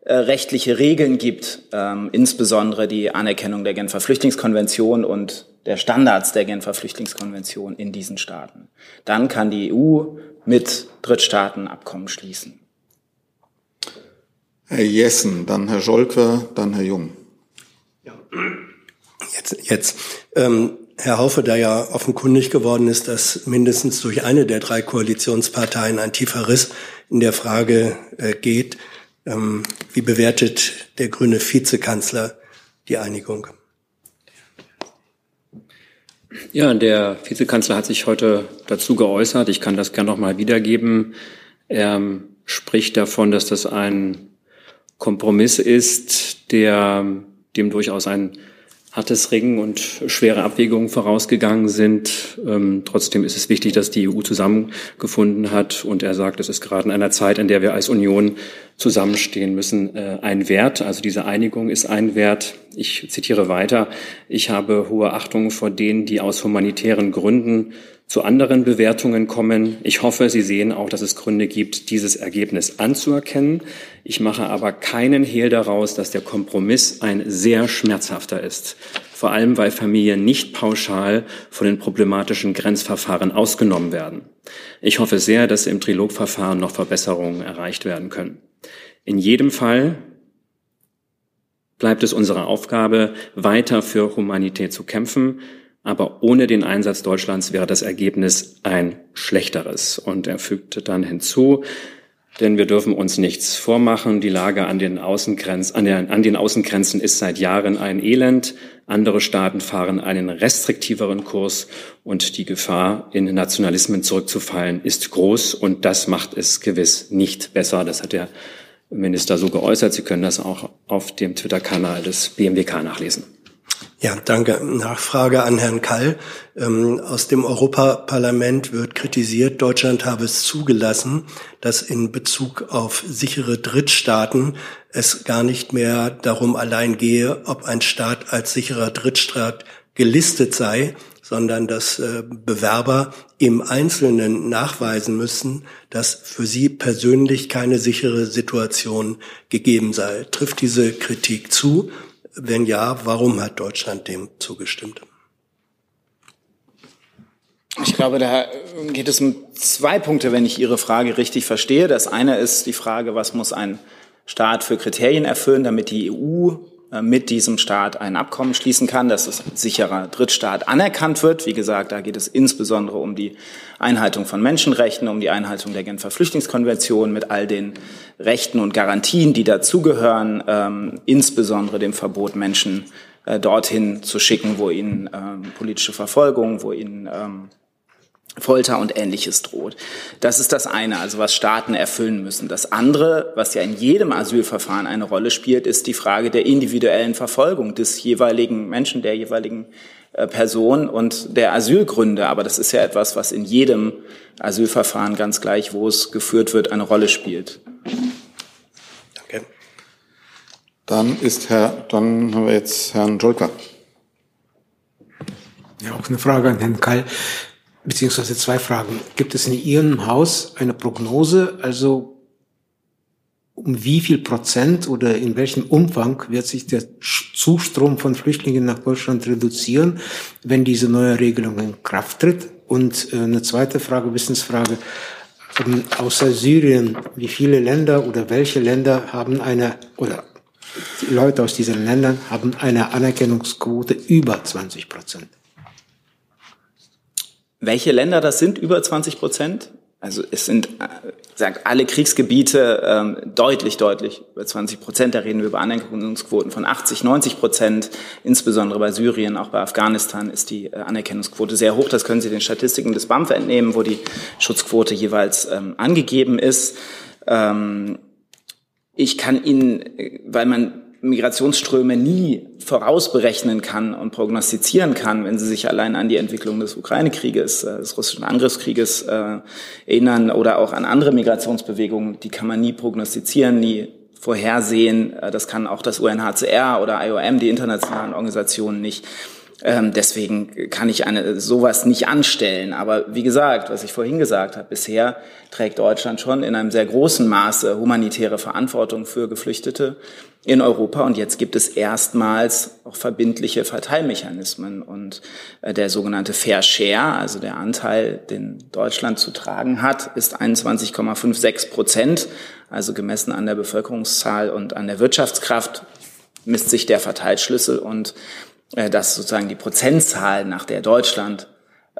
äh, rechtliche Regeln gibt, ähm, insbesondere die Anerkennung der Genfer Flüchtlingskonvention und der Standards der Genfer Flüchtlingskonvention in diesen Staaten. Dann kann die EU mit Drittstaaten Abkommen schließen. Herr Jessen, dann Herr Scholke, dann Herr Jung. Ja. Jetzt, jetzt. Ähm, Herr Haufe, da ja offenkundig geworden ist, dass mindestens durch eine der drei Koalitionsparteien ein tiefer Riss in der Frage äh, geht, ähm, wie bewertet der grüne Vizekanzler die Einigung? Ja, der Vizekanzler hat sich heute dazu geäußert. Ich kann das gerne noch mal wiedergeben. Er spricht davon, dass das ein Kompromiss ist, der dem durchaus ein hartes Ringen und schwere Abwägungen vorausgegangen sind. Ähm, trotzdem ist es wichtig, dass die EU zusammengefunden hat. Und er sagt, es ist gerade in einer Zeit, in der wir als Union zusammenstehen müssen, äh, ein Wert. Also diese Einigung ist ein Wert. Ich zitiere weiter. Ich habe hohe Achtung vor denen, die aus humanitären Gründen zu anderen Bewertungen kommen. Ich hoffe, Sie sehen auch, dass es Gründe gibt, dieses Ergebnis anzuerkennen. Ich mache aber keinen Hehl daraus, dass der Kompromiss ein sehr schmerzhafter ist. Vor allem, weil Familien nicht pauschal von den problematischen Grenzverfahren ausgenommen werden. Ich hoffe sehr, dass im Trilogverfahren noch Verbesserungen erreicht werden können. In jedem Fall bleibt es unsere Aufgabe, weiter für Humanität zu kämpfen aber ohne den Einsatz Deutschlands wäre das Ergebnis ein schlechteres. Und er fügte dann hinzu, denn wir dürfen uns nichts vormachen. Die Lage an den, Außengrenzen, an, der, an den Außengrenzen ist seit Jahren ein Elend. Andere Staaten fahren einen restriktiveren Kurs und die Gefahr, in Nationalismen zurückzufallen, ist groß. Und das macht es gewiss nicht besser. Das hat der Minister so geäußert. Sie können das auch auf dem Twitter-Kanal des BMWK nachlesen. Ja, danke. Nachfrage an Herrn Kall. Ähm, aus dem Europaparlament wird kritisiert, Deutschland habe es zugelassen, dass in Bezug auf sichere Drittstaaten es gar nicht mehr darum allein gehe, ob ein Staat als sicherer Drittstaat gelistet sei, sondern dass äh, Bewerber im Einzelnen nachweisen müssen, dass für sie persönlich keine sichere Situation gegeben sei. Trifft diese Kritik zu? Wenn ja, warum hat Deutschland dem zugestimmt? Ich glaube, da geht es um zwei Punkte, wenn ich Ihre Frage richtig verstehe. Das eine ist die Frage, was muss ein Staat für Kriterien erfüllen, damit die EU mit diesem Staat ein Abkommen schließen kann, dass es als sicherer Drittstaat anerkannt wird. Wie gesagt, da geht es insbesondere um die Einhaltung von Menschenrechten, um die Einhaltung der Genfer Flüchtlingskonvention mit all den Rechten und Garantien, die dazugehören, ähm, insbesondere dem Verbot, Menschen äh, dorthin zu schicken, wo ihnen ähm, politische Verfolgung, wo ihnen ähm, Folter und ähnliches droht. Das ist das eine, also was Staaten erfüllen müssen. Das andere, was ja in jedem Asylverfahren eine Rolle spielt, ist die Frage der individuellen Verfolgung des jeweiligen Menschen, der jeweiligen äh, Person und der Asylgründe. Aber das ist ja etwas, was in jedem Asylverfahren ganz gleich, wo es geführt wird, eine Rolle spielt. Danke. Dann ist Herr, dann haben wir jetzt Herrn Jolka. Ja, auch eine Frage an Herrn Kall beziehungsweise zwei Fragen. Gibt es in Ihrem Haus eine Prognose, also um wie viel Prozent oder in welchem Umfang wird sich der Zustrom von Flüchtlingen nach Deutschland reduzieren, wenn diese neue Regelung in Kraft tritt? Und äh, eine zweite Frage, Wissensfrage, ähm, außer Syrien, wie viele Länder oder welche Länder haben eine, oder Leute aus diesen Ländern haben eine Anerkennungsquote über 20 Prozent? Welche Länder das sind, über 20 Prozent? Also es sind, äh, sagt alle Kriegsgebiete ähm, deutlich, deutlich über 20 Prozent. Da reden wir über Anerkennungsquoten von 80, 90 Prozent. Insbesondere bei Syrien, auch bei Afghanistan ist die äh, Anerkennungsquote sehr hoch. Das können Sie den Statistiken des BAMF entnehmen, wo die Schutzquote jeweils ähm, angegeben ist. Ähm, ich kann Ihnen, äh, weil man Migrationsströme nie vorausberechnen kann und prognostizieren kann, wenn Sie sich allein an die Entwicklung des Ukraine-Krieges, äh, des russischen Angriffskrieges äh, erinnern oder auch an andere Migrationsbewegungen, die kann man nie prognostizieren, nie vorhersehen. Äh, das kann auch das UNHCR oder IOM, die internationalen Organisationen nicht. Ähm, deswegen kann ich eine, sowas nicht anstellen. Aber wie gesagt, was ich vorhin gesagt habe, bisher trägt Deutschland schon in einem sehr großen Maße humanitäre Verantwortung für Geflüchtete in Europa. Und jetzt gibt es erstmals auch verbindliche Verteilmechanismen. Und äh, der sogenannte Fair Share, also der Anteil, den Deutschland zu tragen hat, ist 21,56 Prozent. Also gemessen an der Bevölkerungszahl und an der Wirtschaftskraft misst sich der Verteilschlüssel und dass sozusagen die Prozentzahl, nach der Deutschland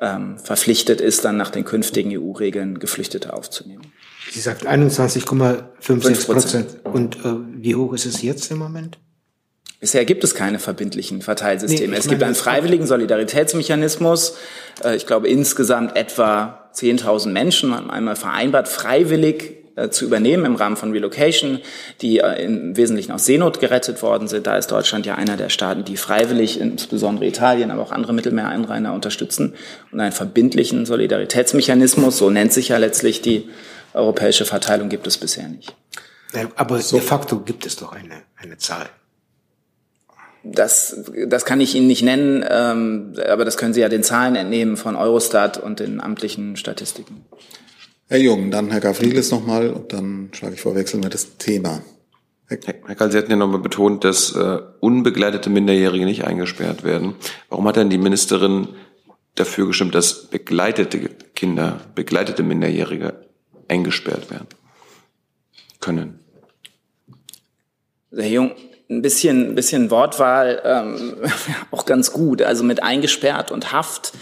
ähm, verpflichtet ist, dann nach den künftigen EU-Regeln Geflüchtete aufzunehmen. Sie sagt 21,56 Prozent. Und äh, wie hoch ist es jetzt im Moment? Bisher gibt es keine verbindlichen Verteilsysteme. Nee, es gibt einen freiwilligen Solidaritätsmechanismus. Äh, ich glaube, insgesamt etwa 10.000 Menschen haben einmal vereinbart, freiwillig äh, zu übernehmen im Rahmen von Relocation, die äh, im Wesentlichen aus Seenot gerettet worden sind. Da ist Deutschland ja einer der Staaten, die freiwillig, insbesondere Italien, aber auch andere Mittelmeereinrainer unterstützen und einen verbindlichen Solidaritätsmechanismus, so nennt sich ja letztlich die europäische Verteilung, gibt es bisher nicht. Aber de facto gibt es doch eine, eine Zahl. Das, das kann ich Ihnen nicht nennen, ähm, aber das können Sie ja den Zahlen entnehmen von Eurostat und den amtlichen Statistiken. Herr Jung, dann Herr Gavrilis nochmal und dann schlage ich vor, wechseln wir das Thema. Herr, Herr Karl, Sie hatten ja nochmal betont, dass äh, unbegleitete Minderjährige nicht eingesperrt werden. Warum hat denn die Ministerin dafür gestimmt, dass begleitete Kinder, begleitete Minderjährige eingesperrt werden können? Herr Jung, ein bisschen, ein bisschen Wortwahl ähm, auch ganz gut. Also mit eingesperrt und Haft,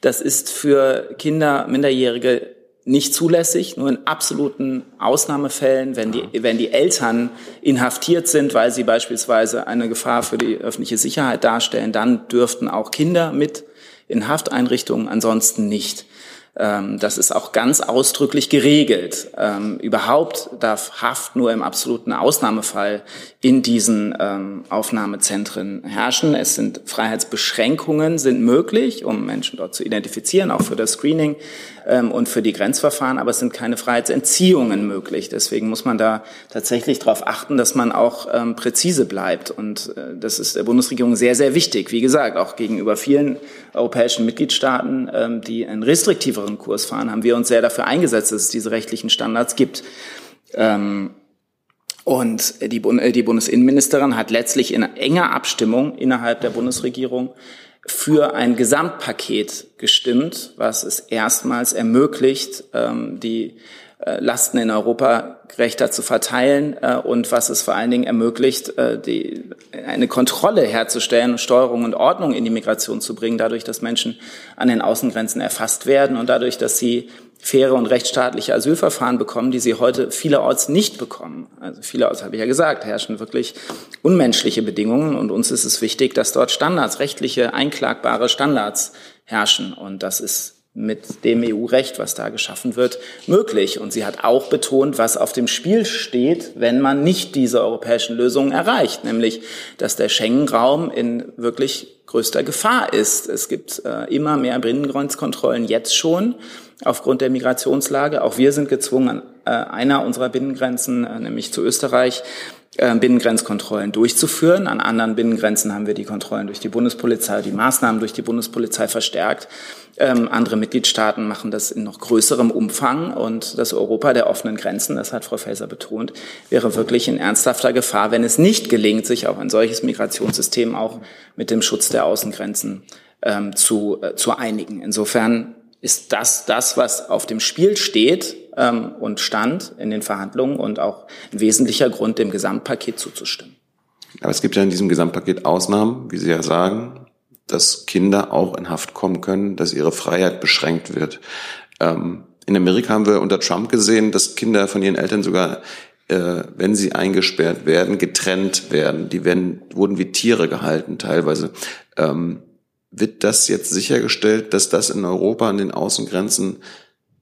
das ist für Kinder, Minderjährige nicht zulässig, nur in absoluten Ausnahmefällen, wenn die, wenn die Eltern inhaftiert sind, weil sie beispielsweise eine Gefahr für die öffentliche Sicherheit darstellen, dann dürften auch Kinder mit in Hafteinrichtungen, ansonsten nicht. Ähm, das ist auch ganz ausdrücklich geregelt. Ähm, überhaupt darf Haft nur im absoluten Ausnahmefall in diesen ähm, Aufnahmezentren herrschen. Es sind Freiheitsbeschränkungen sind möglich, um Menschen dort zu identifizieren, auch für das Screening und für die Grenzverfahren, aber es sind keine Freiheitsentziehungen möglich. Deswegen muss man da tatsächlich darauf achten, dass man auch präzise bleibt. Und äh, das ist der Bundesregierung sehr, sehr wichtig. Wie gesagt, auch gegenüber vielen europäischen Mitgliedstaaten, ähm, die einen restriktiveren Kurs fahren, haben wir uns sehr dafür eingesetzt, dass es diese rechtlichen Standards gibt. Ähm, und die, die Bundesinnenministerin hat letztlich in enger Abstimmung innerhalb der Bundesregierung für ein Gesamtpaket gestimmt, was es erstmals ermöglicht, ähm, die äh, Lasten in Europa gerechter zu verteilen äh, und was es vor allen Dingen ermöglicht, äh, die, eine Kontrolle herzustellen, Steuerung und Ordnung in die Migration zu bringen, dadurch, dass Menschen an den Außengrenzen erfasst werden und dadurch, dass sie faire und rechtsstaatliche Asylverfahren bekommen, die sie heute vielerorts nicht bekommen. Also vielerorts, habe ich ja gesagt, herrschen wirklich unmenschliche Bedingungen und uns ist es wichtig, dass dort Standards, rechtliche, einklagbare Standards herrschen und das ist mit dem EU-Recht, was da geschaffen wird, möglich. Und sie hat auch betont, was auf dem Spiel steht, wenn man nicht diese europäischen Lösungen erreicht, nämlich, dass der Schengen-Raum in wirklich größter Gefahr ist. Es gibt äh, immer mehr Binnengrenzkontrollen jetzt schon aufgrund der Migrationslage. Auch wir sind gezwungen, an äh, einer unserer Binnengrenzen, äh, nämlich zu Österreich, Binnengrenzkontrollen durchzuführen. An anderen Binnengrenzen haben wir die Kontrollen durch die Bundespolizei, die Maßnahmen durch die Bundespolizei verstärkt. Ähm, andere Mitgliedstaaten machen das in noch größerem Umfang und das Europa der offenen Grenzen, das hat Frau Faeser betont, wäre wirklich in ernsthafter Gefahr, wenn es nicht gelingt, sich auf ein solches Migrationssystem auch mit dem Schutz der Außengrenzen ähm, zu, äh, zu einigen. Insofern ist das das, was auf dem Spiel steht ähm, und stand in den Verhandlungen und auch ein wesentlicher Grund, dem Gesamtpaket zuzustimmen. Aber es gibt ja in diesem Gesamtpaket Ausnahmen, wie Sie ja sagen, dass Kinder auch in Haft kommen können, dass ihre Freiheit beschränkt wird. Ähm, in Amerika haben wir unter Trump gesehen, dass Kinder von ihren Eltern sogar, äh, wenn sie eingesperrt werden, getrennt werden. Die werden, wurden wie Tiere gehalten teilweise. Ähm, wird das jetzt sichergestellt, dass das in Europa an den Außengrenzen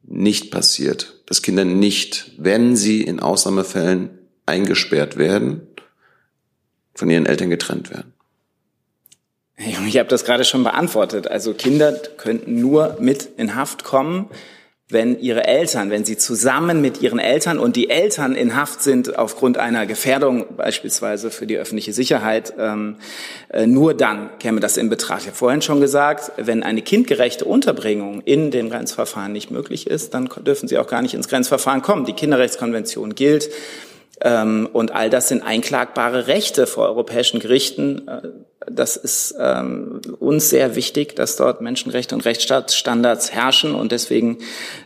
nicht passiert, dass Kinder nicht, wenn sie in Ausnahmefällen eingesperrt werden, von ihren Eltern getrennt werden? Ich habe das gerade schon beantwortet. Also Kinder könnten nur mit in Haft kommen, wenn ihre Eltern, wenn sie zusammen mit ihren Eltern und die Eltern in Haft sind aufgrund einer Gefährdung beispielsweise für die öffentliche Sicherheit, ähm, äh, nur dann käme das in Betracht. Ich habe vorhin schon gesagt, wenn eine kindgerechte Unterbringung in dem Grenzverfahren nicht möglich ist, dann dürfen sie auch gar nicht ins Grenzverfahren kommen. Die Kinderrechtskonvention gilt. Ähm, und all das sind einklagbare Rechte vor europäischen Gerichten. Äh, das ist ähm, uns sehr wichtig, dass dort Menschenrechte und Rechtsstaatsstandards herrschen und deswegen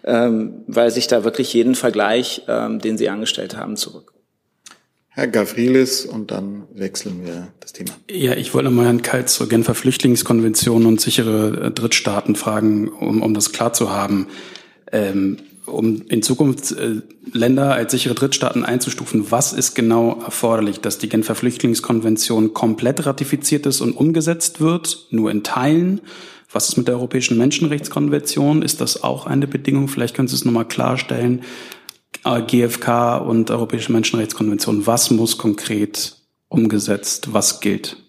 ähm, weise ich da wirklich jeden Vergleich, ähm, den Sie angestellt haben, zurück. Herr Gavrilis und dann wechseln wir das Thema. Ja, ich wollte mal Herrn Kalt zur Genfer Flüchtlingskonvention und sichere äh, Drittstaaten fragen, um, um das klar zu haben. Ähm, um in Zukunft äh, Länder als sichere Drittstaaten einzustufen, was ist genau erforderlich, dass die Genfer Flüchtlingskonvention komplett ratifiziert ist und umgesetzt wird, nur in Teilen? Was ist mit der Europäischen Menschenrechtskonvention? Ist das auch eine Bedingung? Vielleicht können Sie es nochmal klarstellen. GfK und Europäische Menschenrechtskonvention. Was muss konkret umgesetzt? Was gilt?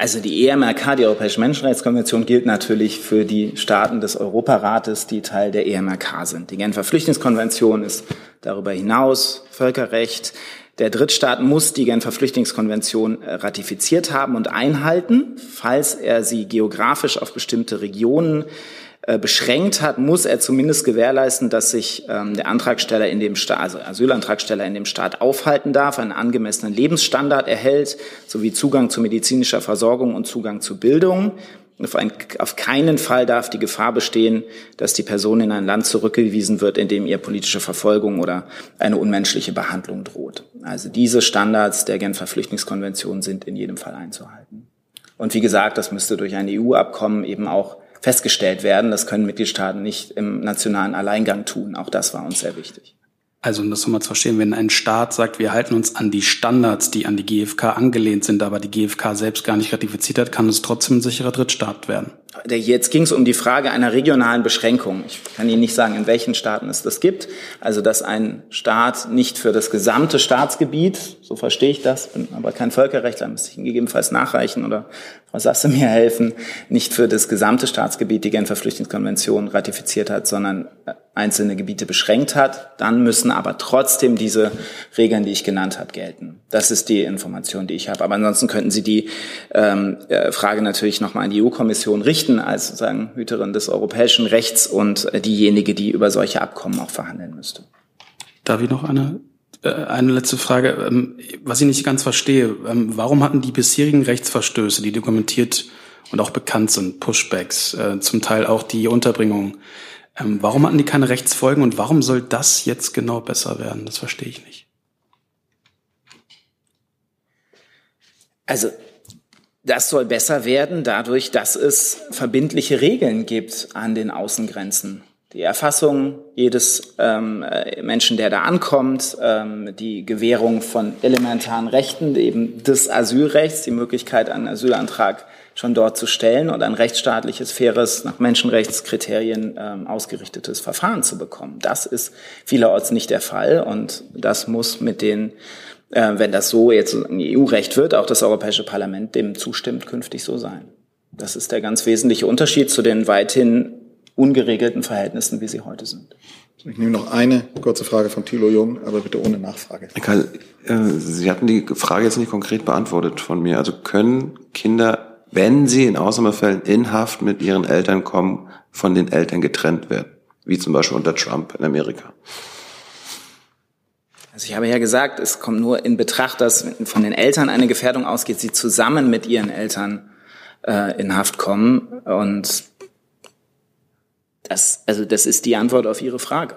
Also die EMRK, die Europäische Menschenrechtskonvention, gilt natürlich für die Staaten des Europarates, die Teil der EMRK sind. Die Genfer Flüchtlingskonvention ist darüber hinaus Völkerrecht. Der Drittstaat muss die Genfer Flüchtlingskonvention äh, ratifiziert haben und einhalten. Falls er sie geografisch auf bestimmte Regionen beschränkt hat, muss er zumindest gewährleisten, dass sich ähm, der Antragsteller in dem Staat, also Asylantragsteller in dem Staat aufhalten darf, einen angemessenen Lebensstandard erhält, sowie Zugang zu medizinischer Versorgung und Zugang zu Bildung. Auf, ein, auf, keinen Fall darf die Gefahr bestehen, dass die Person in ein Land zurückgewiesen wird, in dem ihr politische Verfolgung oder eine unmenschliche Behandlung droht. Also diese Standards der Genfer Flüchtlingskonvention sind in jedem Fall einzuhalten. Und wie gesagt, das müsste durch ein EU-Abkommen eben auch festgestellt werden. Das können Mitgliedstaaten nicht im nationalen Alleingang tun. Auch das war uns sehr wichtig. Also um das nochmal zu verstehen, wenn ein Staat sagt, wir halten uns an die Standards, die an die GfK angelehnt sind, aber die GfK selbst gar nicht ratifiziert hat, kann es trotzdem ein sicherer Drittstaat werden. Jetzt ging es um die Frage einer regionalen Beschränkung. Ich kann Ihnen nicht sagen, in welchen Staaten es das gibt. Also dass ein Staat nicht für das gesamte Staatsgebiet, so verstehe ich das, bin aber kein Völkerrechtler, müsste ich Ihnen gegebenenfalls nachreichen oder Frau Sasse mir helfen, nicht für das gesamte Staatsgebiet die Genfer Flüchtlingskonvention ratifiziert hat, sondern einzelne Gebiete beschränkt hat. Dann müssen aber trotzdem diese Regeln, die ich genannt habe, gelten. Das ist die Information, die ich habe. Aber ansonsten könnten Sie die ähm, äh, Frage natürlich nochmal an die EU-Kommission richten, als sozusagen Hüterin des europäischen Rechts und äh, diejenige, die über solche Abkommen auch verhandeln müsste. Darf ich noch eine äh, eine letzte Frage, ähm, was ich nicht ganz verstehe. Ähm, warum hatten die bisherigen Rechtsverstöße, die dokumentiert und auch bekannt sind, Pushbacks, äh, zum Teil auch die Unterbringung, ähm, warum hatten die keine Rechtsfolgen und warum soll das jetzt genau besser werden? Das verstehe ich nicht. Also das soll besser werden dadurch, dass es verbindliche Regeln gibt an den Außengrenzen die Erfassung jedes ähm, äh, Menschen, der da ankommt, ähm, die Gewährung von elementaren Rechten, eben des Asylrechts, die Möglichkeit, einen Asylantrag schon dort zu stellen und ein rechtsstaatliches, faires, nach Menschenrechtskriterien ähm, ausgerichtetes Verfahren zu bekommen. Das ist vielerorts nicht der Fall und das muss mit den, äh, wenn das so jetzt EU-Recht wird, auch das Europäische Parlament dem zustimmt, künftig so sein. Das ist der ganz wesentliche Unterschied zu den weithin ungeregelten Verhältnissen, wie sie heute sind. Ich nehme noch eine kurze Frage von Thilo Jung, aber bitte ohne Nachfrage. Herr Karl, äh, Sie hatten die Frage jetzt nicht konkret beantwortet von mir. Also können Kinder, wenn sie in Ausnahmefällen in Haft mit ihren Eltern kommen, von den Eltern getrennt werden? Wie zum Beispiel unter Trump in Amerika? Also ich habe ja gesagt, es kommt nur in Betracht, dass von den Eltern eine Gefährdung ausgeht, sie zusammen mit ihren Eltern äh, in Haft kommen. Und das, also das ist die Antwort auf Ihre Frage.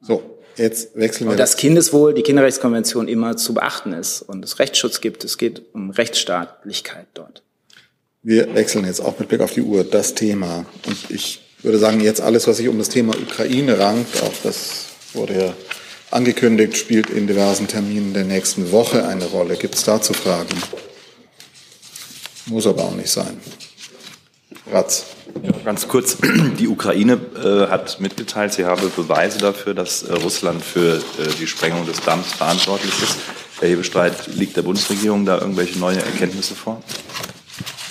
So, jetzt wechseln wir. Und das Kindeswohl, die Kinderrechtskonvention immer zu beachten ist und es Rechtsschutz gibt. Es geht um Rechtsstaatlichkeit dort. Wir wechseln jetzt auch mit Blick auf die Uhr das Thema. Und ich würde sagen, jetzt alles, was sich um das Thema Ukraine rankt, auch das wurde ja angekündigt, spielt in diversen Terminen der nächsten Woche eine Rolle. Gibt es dazu Fragen? Muss aber auch nicht sein. Ratz. Ja, ganz kurz. Die Ukraine äh, hat mitgeteilt, sie habe Beweise dafür, dass äh, Russland für äh, die Sprengung des Damms verantwortlich ist. Der Hebestreit liegt der Bundesregierung da irgendwelche neue Erkenntnisse vor?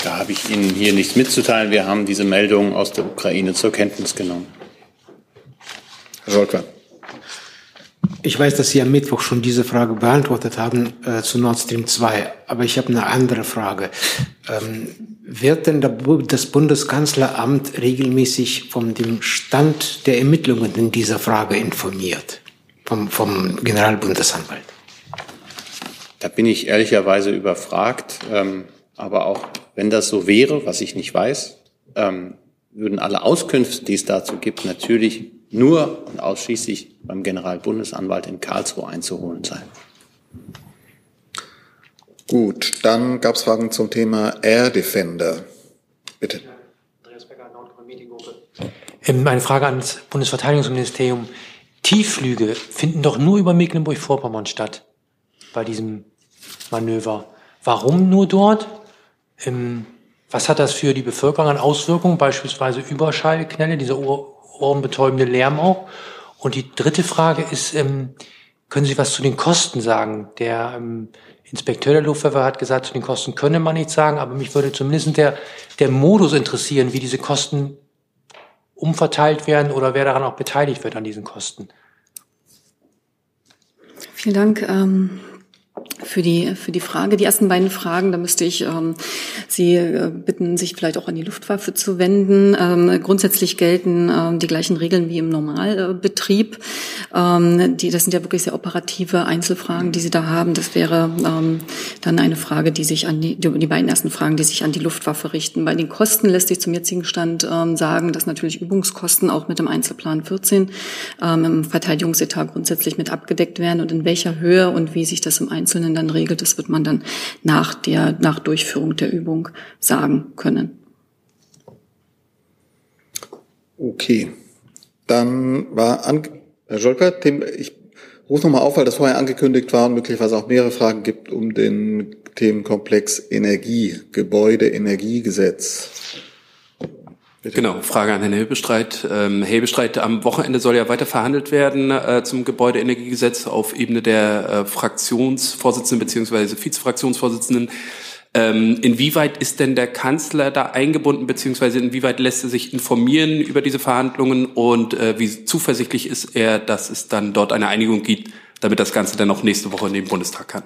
Da habe ich Ihnen hier nichts mitzuteilen. Wir haben diese Meldung aus der Ukraine zur Kenntnis genommen. Herr Scholkmann. Ich weiß, dass Sie am Mittwoch schon diese Frage beantwortet haben äh, zu Nord Stream 2, aber ich habe eine andere Frage. Ähm, wird denn das Bundeskanzleramt regelmäßig von dem Stand der Ermittlungen in dieser Frage informiert? Vom, vom Generalbundesanwalt? Da bin ich ehrlicherweise überfragt. Ähm, aber auch wenn das so wäre, was ich nicht weiß, ähm, würden alle Auskünfte, die es dazu gibt, natürlich nur und ausschließlich beim Generalbundesanwalt in Karlsruhe einzuholen sein. Gut, dann gab es Fragen zum Thema Air Defender. Bitte. Ähm, eine Frage ans Bundesverteidigungsministerium. Tiefflüge finden doch nur über Mecklenburg-Vorpommern statt bei diesem Manöver. Warum nur dort? Ähm, was hat das für die Bevölkerung an Auswirkungen, beispielsweise Überschallknelle, dieser ohrenbetäubende Lärm auch? Und die dritte Frage ist, ähm, können Sie was zu den Kosten sagen? Der ähm, Inspekteur der Luftwaffe hat gesagt, zu den Kosten könne man nichts sagen, aber mich würde zumindest der, der Modus interessieren, wie diese Kosten umverteilt werden oder wer daran auch beteiligt wird an diesen Kosten. Vielen Dank. Ähm für die, für die Frage. Die ersten beiden Fragen, da müsste ich ähm, Sie äh, bitten, sich vielleicht auch an die Luftwaffe zu wenden. Ähm, grundsätzlich gelten ähm, die gleichen Regeln wie im Normalbetrieb. Ähm, die, das sind ja wirklich sehr operative Einzelfragen, die Sie da haben. Das wäre ähm, dann eine Frage, die sich an die, die beiden ersten Fragen, die sich an die Luftwaffe richten. Bei den Kosten lässt sich zum jetzigen Stand ähm, sagen, dass natürlich Übungskosten auch mit dem Einzelplan 14 ähm, im Verteidigungsetat grundsätzlich mit abgedeckt werden und in welcher Höhe und wie sich das im Einzelnen Einzelnen dann regelt, das wird man dann nach der, nach Durchführung der Übung sagen können. Okay. Dann war, an, Herr Scholper, ich rufe nochmal auf, weil das vorher angekündigt war und möglicherweise auch mehrere Fragen gibt um den Themenkomplex Energie, Gebäude, Energiegesetz. Bitte. Genau, Frage an Herrn Hebestreit. Ähm, Herr Hebestreit, am Wochenende soll ja weiter verhandelt werden äh, zum Gebäudeenergiegesetz auf Ebene der äh, Fraktionsvorsitzenden beziehungsweise Vizefraktionsvorsitzenden. Ähm, inwieweit ist denn der Kanzler da eingebunden, beziehungsweise inwieweit lässt er sich informieren über diese Verhandlungen und äh, wie zuversichtlich ist er, dass es dann dort eine Einigung gibt, damit das Ganze dann auch nächste Woche in den Bundestag kann?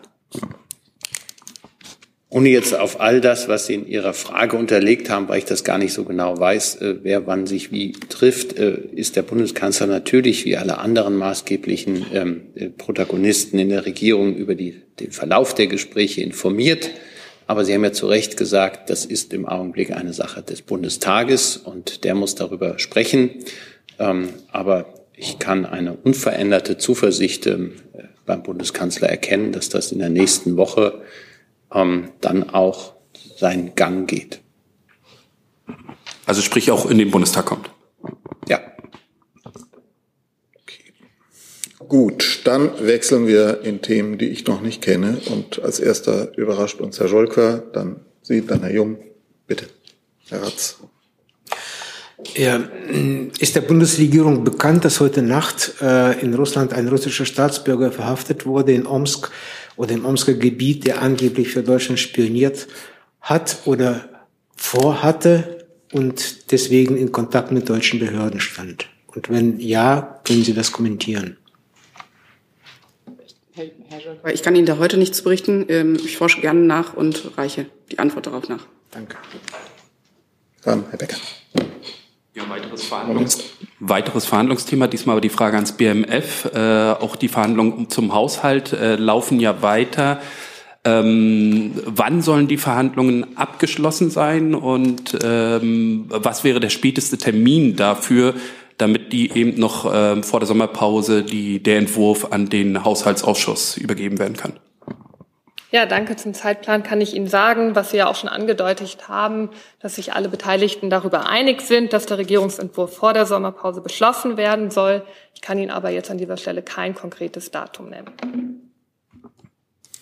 Ohne jetzt auf all das, was Sie in Ihrer Frage unterlegt haben, weil ich das gar nicht so genau weiß, äh, wer wann sich wie trifft, äh, ist der Bundeskanzler natürlich wie alle anderen maßgeblichen ähm, äh, Protagonisten in der Regierung über die, den Verlauf der Gespräche informiert. Aber Sie haben ja zu Recht gesagt, das ist im Augenblick eine Sache des Bundestages und der muss darüber sprechen. Ähm, aber ich kann eine unveränderte Zuversicht ähm, beim Bundeskanzler erkennen, dass das in der nächsten Woche ähm, dann auch seinen Gang geht. Also sprich auch in den Bundestag kommt. Ja. Okay. Gut, dann wechseln wir in Themen, die ich noch nicht kenne. Und als erster überrascht uns Herr Scholker, dann Sie, dann Herr Jung. Bitte, Herr Ratz. Ja, ist der Bundesregierung bekannt, dass heute Nacht äh, in Russland ein russischer Staatsbürger verhaftet wurde in Omsk oder im Omsker Gebiet, der angeblich für Deutschland spioniert hat oder vorhatte und deswegen in Kontakt mit deutschen Behörden stand? Und wenn ja, können Sie das kommentieren? Ich kann Ihnen da heute nichts berichten. Ähm, ich forsche gerne nach und reiche die Antwort darauf nach. Danke. Dann Herr Becker. Ja, weiteres, Verhandlungs weiteres Verhandlungsthema, diesmal aber die Frage ans BMF. Äh, auch die Verhandlungen zum Haushalt äh, laufen ja weiter. Ähm, wann sollen die Verhandlungen abgeschlossen sein und ähm, was wäre der späteste Termin dafür, damit die eben noch ähm, vor der Sommerpause die, der Entwurf an den Haushaltsausschuss übergeben werden kann? Ja, danke. Zum Zeitplan kann ich Ihnen sagen, was Sie ja auch schon angedeutet haben, dass sich alle Beteiligten darüber einig sind, dass der Regierungsentwurf vor der Sommerpause beschlossen werden soll. Ich kann Ihnen aber jetzt an dieser Stelle kein konkretes Datum nennen.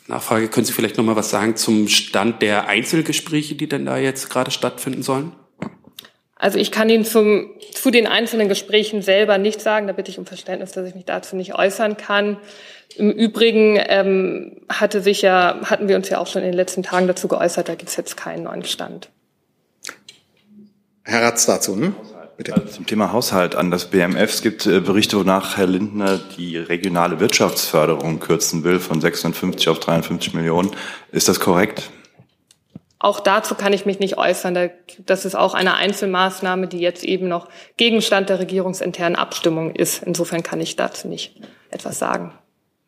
Nachfrage, können Sie vielleicht noch mal was sagen zum Stand der Einzelgespräche, die denn da jetzt gerade stattfinden sollen? Also ich kann Ihnen zum, zu den einzelnen Gesprächen selber nicht sagen. Da bitte ich um Verständnis, dass ich mich dazu nicht äußern kann. Im Übrigen ähm, hatte sich ja, hatten wir uns ja auch schon in den letzten Tagen dazu geäußert, da gibt es jetzt keinen neuen Stand. Herr Ratz dazu, ne? Bitte. Also zum Thema Haushalt an das BMF. Es gibt äh, Berichte, wonach Herr Lindner die regionale Wirtschaftsförderung kürzen will von 56 auf 53 Millionen. Ist das korrekt? Auch dazu kann ich mich nicht äußern. Das ist auch eine Einzelmaßnahme, die jetzt eben noch Gegenstand der regierungsinternen Abstimmung ist. Insofern kann ich dazu nicht etwas sagen.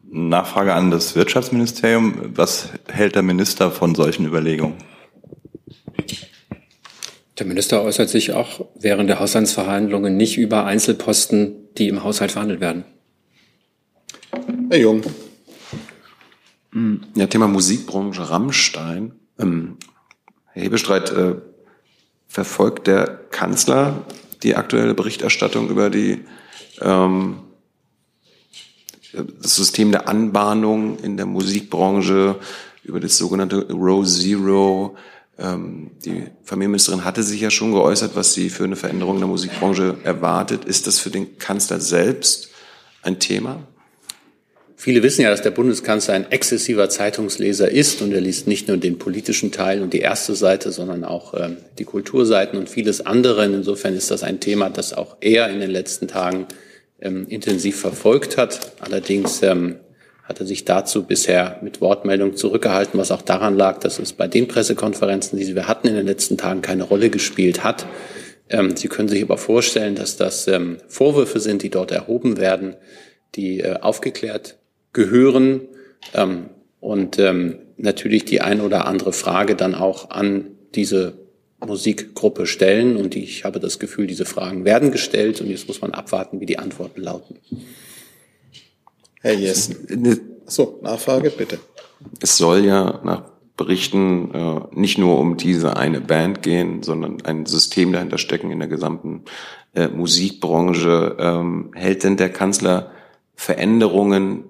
Nachfrage an das Wirtschaftsministerium. Was hält der Minister von solchen Überlegungen? Der Minister äußert sich auch während der Haushaltsverhandlungen nicht über Einzelposten, die im Haushalt verhandelt werden. Herr Jung. Ja, Thema Musikbranche Rammstein. Ähm, Herr Hebestreit, äh, verfolgt der Kanzler die aktuelle Berichterstattung über die ähm, das System der Anbahnung in der Musikbranche, über das sogenannte Row Zero. Ähm, die Familienministerin hatte sich ja schon geäußert, was sie für eine Veränderung in der Musikbranche erwartet. Ist das für den Kanzler selbst ein Thema? Viele wissen ja, dass der Bundeskanzler ein exzessiver Zeitungsleser ist und er liest nicht nur den politischen Teil und die erste Seite, sondern auch ähm, die Kulturseiten und vieles andere. Insofern ist das ein Thema, das auch er in den letzten Tagen ähm, intensiv verfolgt hat. Allerdings ähm, hat er sich dazu bisher mit Wortmeldung zurückgehalten, was auch daran lag, dass es bei den Pressekonferenzen, die wir hatten in den letzten Tagen, keine Rolle gespielt hat. Ähm, Sie können sich aber vorstellen, dass das ähm, Vorwürfe sind, die dort erhoben werden, die äh, aufgeklärt gehören ähm, und ähm, natürlich die ein oder andere Frage dann auch an diese Musikgruppe stellen. Und ich habe das Gefühl, diese Fragen werden gestellt und jetzt muss man abwarten, wie die Antworten lauten. Herr Jessen. So, Nachfrage, bitte. Es soll ja nach Berichten äh, nicht nur um diese eine Band gehen, sondern ein System dahinter stecken in der gesamten äh, Musikbranche. Ähm, hält denn der Kanzler Veränderungen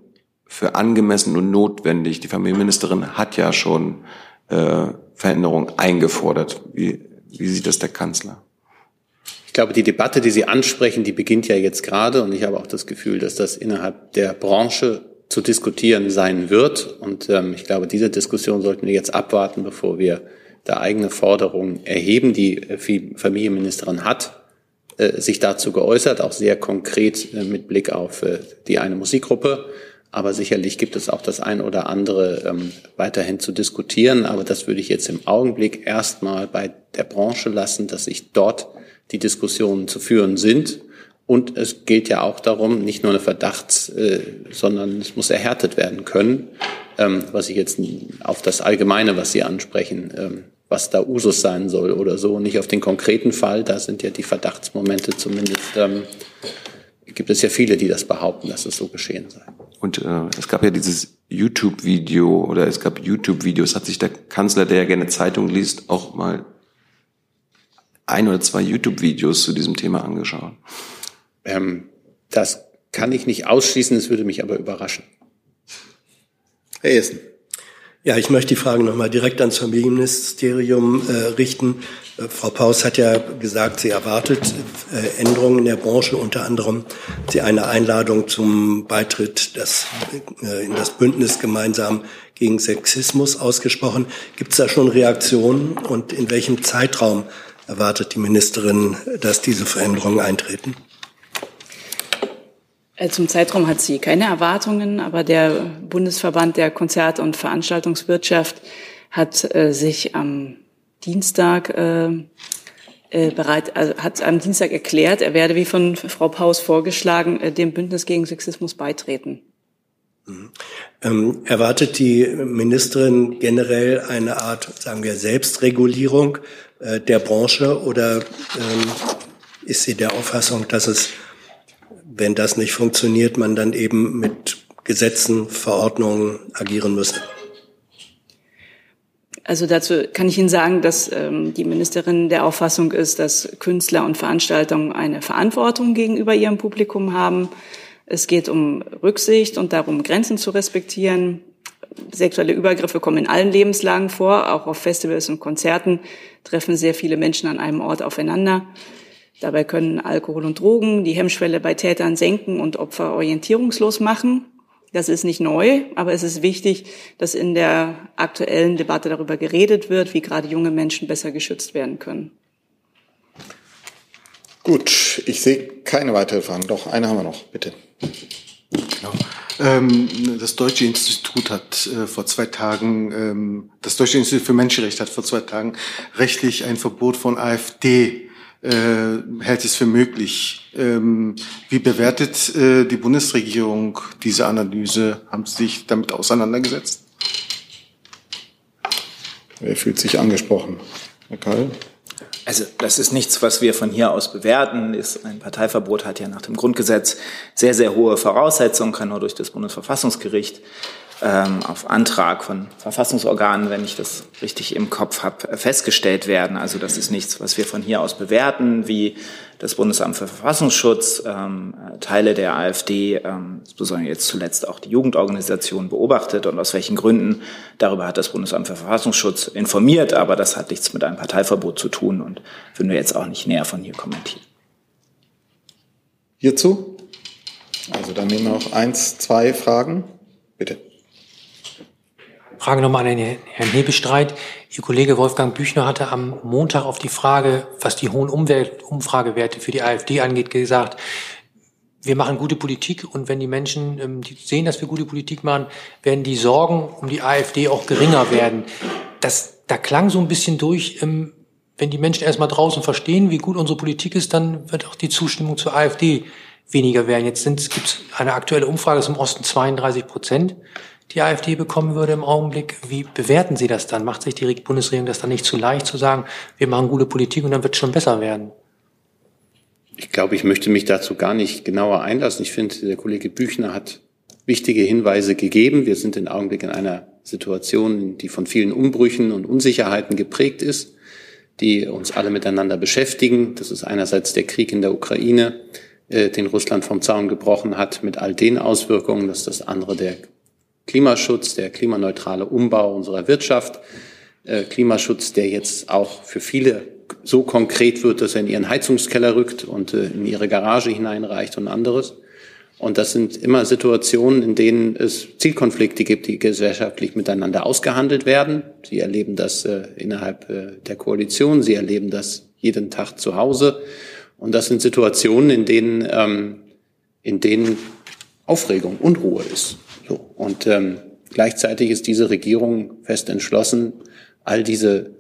für angemessen und notwendig. Die Familienministerin hat ja schon äh, Veränderungen eingefordert. Wie, wie sieht das der Kanzler? Ich glaube, die Debatte, die Sie ansprechen, die beginnt ja jetzt gerade und ich habe auch das Gefühl, dass das innerhalb der Branche zu diskutieren sein wird. Und ähm, ich glaube, diese Diskussion sollten wir jetzt abwarten, bevor wir da eigene Forderungen erheben. Die äh, Familienministerin hat äh, sich dazu geäußert, auch sehr konkret äh, mit Blick auf äh, die eine Musikgruppe. Aber sicherlich gibt es auch das ein oder andere ähm, weiterhin zu diskutieren. Aber das würde ich jetzt im Augenblick erstmal bei der Branche lassen, dass sich dort die Diskussionen zu führen sind. Und es geht ja auch darum, nicht nur eine Verdachts, äh, sondern es muss erhärtet werden können, ähm, was ich jetzt auf das Allgemeine, was Sie ansprechen, ähm, was da Usus sein soll oder so, nicht auf den konkreten Fall. Da sind ja die Verdachtsmomente zumindest, ähm, gibt es ja viele, die das behaupten, dass es so geschehen sei. Und äh, es gab ja dieses YouTube-Video oder es gab YouTube-Videos. Hat sich der Kanzler, der ja gerne Zeitung liest, auch mal ein oder zwei YouTube-Videos zu diesem Thema angeschaut? Ähm, das kann ich nicht ausschließen, es würde mich aber überraschen. Herr Essen. Ja, ich möchte die Frage nochmal direkt ans Familienministerium äh, richten. Äh, Frau Paus hat ja gesagt, sie erwartet äh, Änderungen in der Branche, unter anderem sie eine Einladung zum Beitritt das, äh, in das Bündnis gemeinsam gegen Sexismus ausgesprochen. Gibt es da schon Reaktionen und in welchem Zeitraum erwartet die Ministerin, dass diese Veränderungen eintreten? Zum Zeitraum hat sie keine Erwartungen, aber der Bundesverband der Konzert- und Veranstaltungswirtschaft hat sich am Dienstag äh, äh, bereit, also hat am Dienstag erklärt, er werde wie von Frau Paus vorgeschlagen, äh, dem Bündnis gegen Sexismus beitreten. Mhm. Ähm, erwartet die Ministerin generell eine Art, sagen wir, Selbstregulierung äh, der Branche oder ähm, ist sie der Auffassung, dass es, wenn das nicht funktioniert, man dann eben mit Gesetzen, Verordnungen agieren müsse? Also dazu kann ich Ihnen sagen, dass ähm, die Ministerin der Auffassung ist, dass Künstler und Veranstaltungen eine Verantwortung gegenüber ihrem Publikum haben. Es geht um Rücksicht und darum, Grenzen zu respektieren. Sexuelle Übergriffe kommen in allen Lebenslagen vor. Auch auf Festivals und Konzerten treffen sehr viele Menschen an einem Ort aufeinander. Dabei können Alkohol und Drogen die Hemmschwelle bei Tätern senken und Opfer orientierungslos machen. Das ist nicht neu, aber es ist wichtig, dass in der aktuellen Debatte darüber geredet wird, wie gerade junge Menschen besser geschützt werden können. Gut, ich sehe keine weitere Fragen. Doch, eine haben wir noch, bitte. Genau. Ähm, das Deutsche Institut hat äh, vor zwei Tagen, ähm, das Deutsche Institut für Menschenrechte hat vor zwei Tagen rechtlich ein Verbot von AfD hält es für möglich. Ähm, wie bewertet äh, die Bundesregierung diese Analyse? Haben Sie sich damit auseinandergesetzt? Wer fühlt sich angesprochen? Herr Kall? Also das ist nichts, was wir von hier aus bewerten. Ist ein Parteiverbot hat ja nach dem Grundgesetz sehr, sehr hohe Voraussetzungen, kann nur durch das Bundesverfassungsgericht ähm, auf Antrag von Verfassungsorganen, wenn ich das richtig im Kopf habe, festgestellt werden. Also das ist nichts, was wir von hier aus bewerten, wie das Bundesamt für Verfassungsschutz, ähm, Teile der AfD, ähm, insbesondere jetzt zuletzt auch die Jugendorganisation beobachtet und aus welchen Gründen. Darüber hat das Bundesamt für Verfassungsschutz informiert, aber das hat nichts mit einem Parteiverbot zu tun und würden wir jetzt auch nicht näher von hier kommentieren. Hierzu? Also dann nehmen wir noch eins, zwei Fragen. Bitte. Frage nochmal an den Herrn Hebestreit. Ihr Kollege Wolfgang Büchner hatte am Montag auf die Frage, was die hohen Umfragewerte für die AfD angeht, gesagt, wir machen gute Politik und wenn die Menschen ähm, die sehen, dass wir gute Politik machen, werden die Sorgen um die AfD auch geringer werden. Das, da klang so ein bisschen durch, ähm, wenn die Menschen erstmal draußen verstehen, wie gut unsere Politik ist, dann wird auch die Zustimmung zur AfD weniger werden. Jetzt gibt es eine aktuelle Umfrage, ist im Osten 32 Prozent die AfD bekommen würde im Augenblick. Wie bewerten Sie das dann? Macht sich die Bundesregierung das dann nicht zu leicht zu sagen, wir machen gute Politik und dann wird es schon besser werden? Ich glaube, ich möchte mich dazu gar nicht genauer einlassen. Ich finde, der Kollege Büchner hat wichtige Hinweise gegeben. Wir sind im Augenblick in einer Situation, die von vielen Umbrüchen und Unsicherheiten geprägt ist, die uns alle miteinander beschäftigen. Das ist einerseits der Krieg in der Ukraine, äh, den Russland vom Zaun gebrochen hat, mit all den Auswirkungen. Das ist das andere der Klimaschutz, der klimaneutrale Umbau unserer Wirtschaft, äh, Klimaschutz, der jetzt auch für viele so konkret wird, dass er in ihren Heizungskeller rückt und äh, in ihre Garage hineinreicht und anderes. Und das sind immer Situationen, in denen es Zielkonflikte gibt, die gesellschaftlich miteinander ausgehandelt werden. Sie erleben das äh, innerhalb äh, der Koalition, Sie erleben das jeden Tag zu Hause. Und das sind Situationen, in denen, ähm, in denen Aufregung, Unruhe ist. So. Und ähm, gleichzeitig ist diese Regierung fest entschlossen, all diese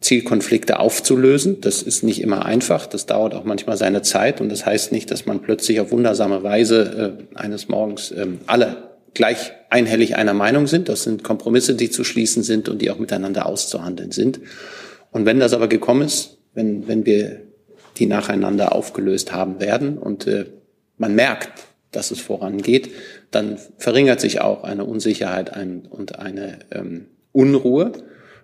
Zielkonflikte aufzulösen. Das ist nicht immer einfach. Das dauert auch manchmal seine Zeit. Und das heißt nicht, dass man plötzlich auf wundersame Weise äh, eines Morgens äh, alle gleich einhellig einer Meinung sind. Das sind Kompromisse, die zu schließen sind und die auch miteinander auszuhandeln sind. Und wenn das aber gekommen ist, wenn, wenn wir die nacheinander aufgelöst haben werden und äh, man merkt, dass es vorangeht, dann verringert sich auch eine Unsicherheit und eine ähm, Unruhe.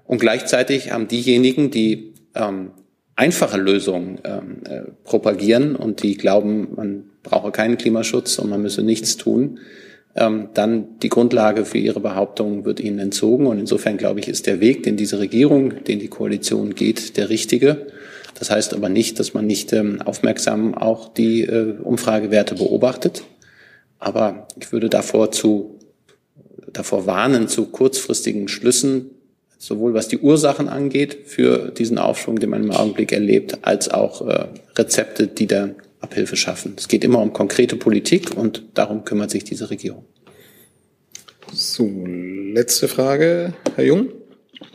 Und gleichzeitig haben diejenigen, die ähm, einfache Lösungen ähm, äh, propagieren und die glauben, man brauche keinen Klimaschutz und man müsse nichts tun, ähm, dann die Grundlage für ihre Behauptungen wird ihnen entzogen. Und insofern glaube ich, ist der Weg, den diese Regierung, den die Koalition geht, der richtige. Das heißt aber nicht, dass man nicht ähm, aufmerksam auch die äh, Umfragewerte beobachtet. Aber ich würde davor zu, davor warnen zu kurzfristigen Schlüssen, sowohl was die Ursachen angeht für diesen Aufschwung, den man im Augenblick erlebt, als auch äh, Rezepte, die da Abhilfe schaffen. Es geht immer um konkrete Politik und darum kümmert sich diese Regierung. So, letzte Frage, Herr Jung.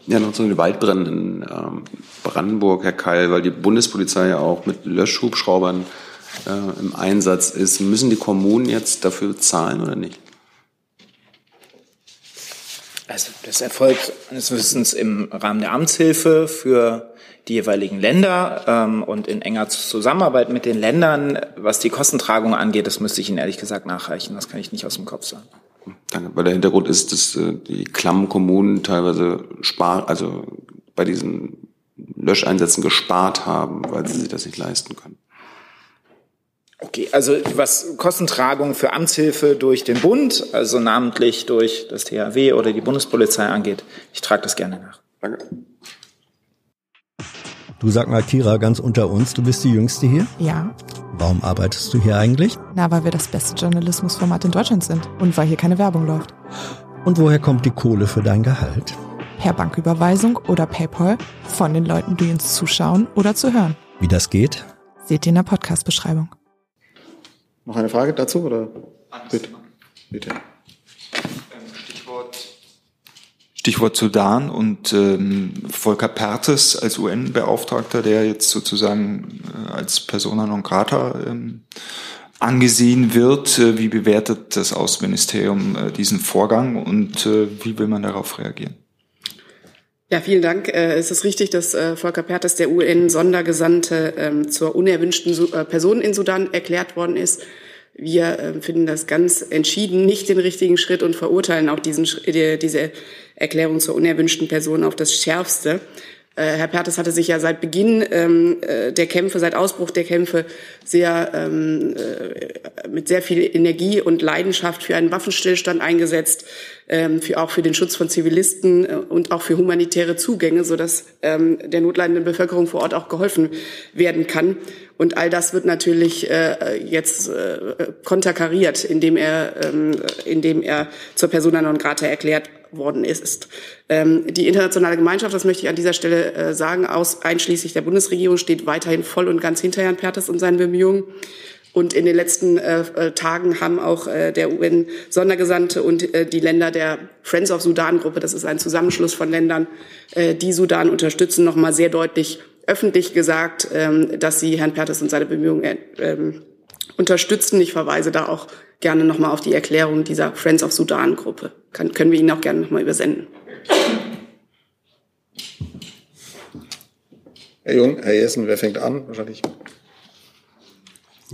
Ja, noch zu den Waldbränden in ähm, Brandenburg, Herr Keil, weil die Bundespolizei ja auch mit Löschhubschraubern äh, im Einsatz ist. Müssen die Kommunen jetzt dafür zahlen oder nicht? Also das erfolgt meines Wissens im Rahmen der Amtshilfe für die jeweiligen Länder ähm, und in enger Zusammenarbeit mit den Ländern. Was die Kostentragung angeht, das müsste ich Ihnen ehrlich gesagt nachreichen. Das kann ich nicht aus dem Kopf sagen. Danke. Weil der Hintergrund ist, dass äh, die Klammkommunen teilweise sparen, also bei diesen Löscheinsätzen gespart haben, weil sie sich das nicht leisten können. Okay, also was Kostentragung für Amtshilfe durch den Bund, also namentlich durch das THW oder die Bundespolizei angeht, ich trage das gerne nach. Danke. Du sag mal, Kira, ganz unter uns, du bist die Jüngste hier? Ja. Warum arbeitest du hier eigentlich? Na, weil wir das beste Journalismusformat in Deutschland sind und weil hier keine Werbung läuft. Und woher kommt die Kohle für dein Gehalt? Per Banküberweisung oder PayPal von den Leuten, die uns zuschauen oder zu hören. Wie das geht? Seht ihr in der Podcast-Beschreibung. Noch eine Frage dazu oder? Bitte. Bitte. Stichwort, Stichwort Sudan und ähm, Volker Pertes als UN-Beauftragter, der jetzt sozusagen äh, als Persona non grata ähm, angesehen wird. Äh, wie bewertet das Außenministerium äh, diesen Vorgang und äh, wie will man darauf reagieren? Ja, vielen Dank. Äh, es ist richtig, dass äh, Volker Pertes, der UN-Sondergesandte, ähm, zur unerwünschten äh, Person in Sudan erklärt worden ist. Wir finden das ganz entschieden nicht den richtigen Schritt und verurteilen auch diesen, diese Erklärung zur unerwünschten Person auf das Schärfste. Herr Pertes hatte sich ja seit Beginn ähm, der Kämpfe, seit Ausbruch der Kämpfe sehr ähm, mit sehr viel Energie und Leidenschaft für einen Waffenstillstand eingesetzt. Ähm, für, auch für den Schutz von Zivilisten äh, und auch für humanitäre Zugänge, sodass ähm, der notleidenden Bevölkerung vor Ort auch geholfen werden kann. Und all das wird natürlich äh, jetzt äh, konterkariert, indem er, ähm, indem er zur Persona non grata erklärt worden ist. Ähm, die internationale Gemeinschaft, das möchte ich an dieser Stelle äh, sagen, aus, einschließlich der Bundesregierung, steht weiterhin voll und ganz hinter Herrn Pertes und seinen Bemühungen. Und in den letzten äh, äh Tagen haben auch äh, der UN-Sondergesandte und äh, die Länder der Friends of Sudan-Gruppe, das ist ein Zusammenschluss von Ländern, äh, die Sudan unterstützen, noch mal sehr deutlich öffentlich gesagt, ähm, dass sie Herrn Pertes und seine Bemühungen äh, ähm, unterstützen. Ich verweise da auch gerne nochmal auf die Erklärung dieser Friends of Sudan-Gruppe. können wir Ihnen auch gerne nochmal übersenden. Herr Jung, Herr Jessen, wer fängt an? Wahrscheinlich.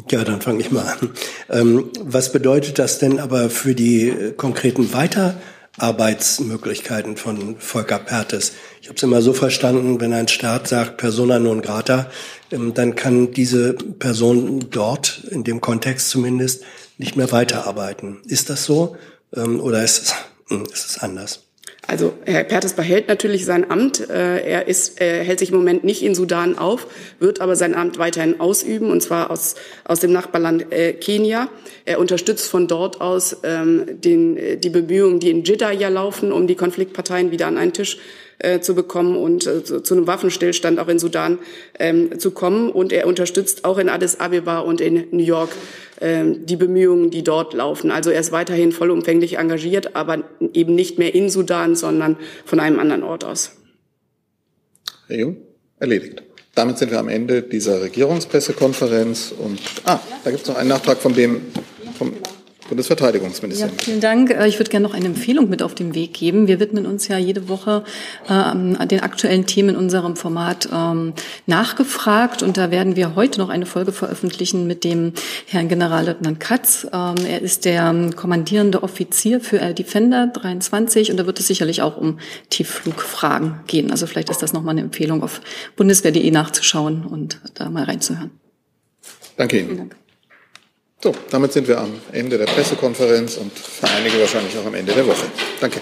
Ja, dann fange ich mal an. Ähm, was bedeutet das denn aber für die äh, konkreten Weiterarbeitsmöglichkeiten von Volker Pertes? Ich habe es immer so verstanden, wenn ein Staat sagt persona non grata, ähm, dann kann diese Person dort, in dem Kontext zumindest, nicht mehr weiterarbeiten. Ist das so ähm, oder ist es, hm, ist es anders? Also Herr Pertes behält natürlich sein Amt. Äh, er, ist, er hält sich im Moment nicht in Sudan auf, wird aber sein Amt weiterhin ausüben, und zwar aus, aus dem Nachbarland äh, Kenia. Er unterstützt von dort aus ähm, den, die Bemühungen, die in Jeddah ja laufen, um die Konfliktparteien wieder an einen Tisch äh, zu bekommen und äh, zu, zu, einem Waffenstillstand auch in Sudan ähm, zu kommen. Und er unterstützt auch in Addis Abeba und in New York ähm, die Bemühungen, die dort laufen. Also er ist weiterhin vollumfänglich engagiert, aber eben nicht mehr in Sudan, sondern von einem anderen Ort aus. Herr Jung, erledigt. Damit sind wir am Ende dieser Regierungspressekonferenz und ah, da gibt es noch einen Nachtrag von dem vom Bundesverteidigungsministerin. Ja, vielen Dank. Äh, ich würde gerne noch eine Empfehlung mit auf den Weg geben. Wir widmen uns ja jede Woche äh, den aktuellen Themen in unserem Format ähm, nachgefragt. Und da werden wir heute noch eine Folge veröffentlichen mit dem Herrn Generalleutnant Katz. Ähm, er ist der kommandierende Offizier für Air Defender 23 und da wird es sicherlich auch um Tiefflugfragen gehen. Also vielleicht ist das nochmal eine Empfehlung auf bundeswehr.de nachzuschauen und da mal reinzuhören. Danke Ihnen. So, damit sind wir am Ende der Pressekonferenz und für einige wahrscheinlich auch am Ende der Woche. Danke.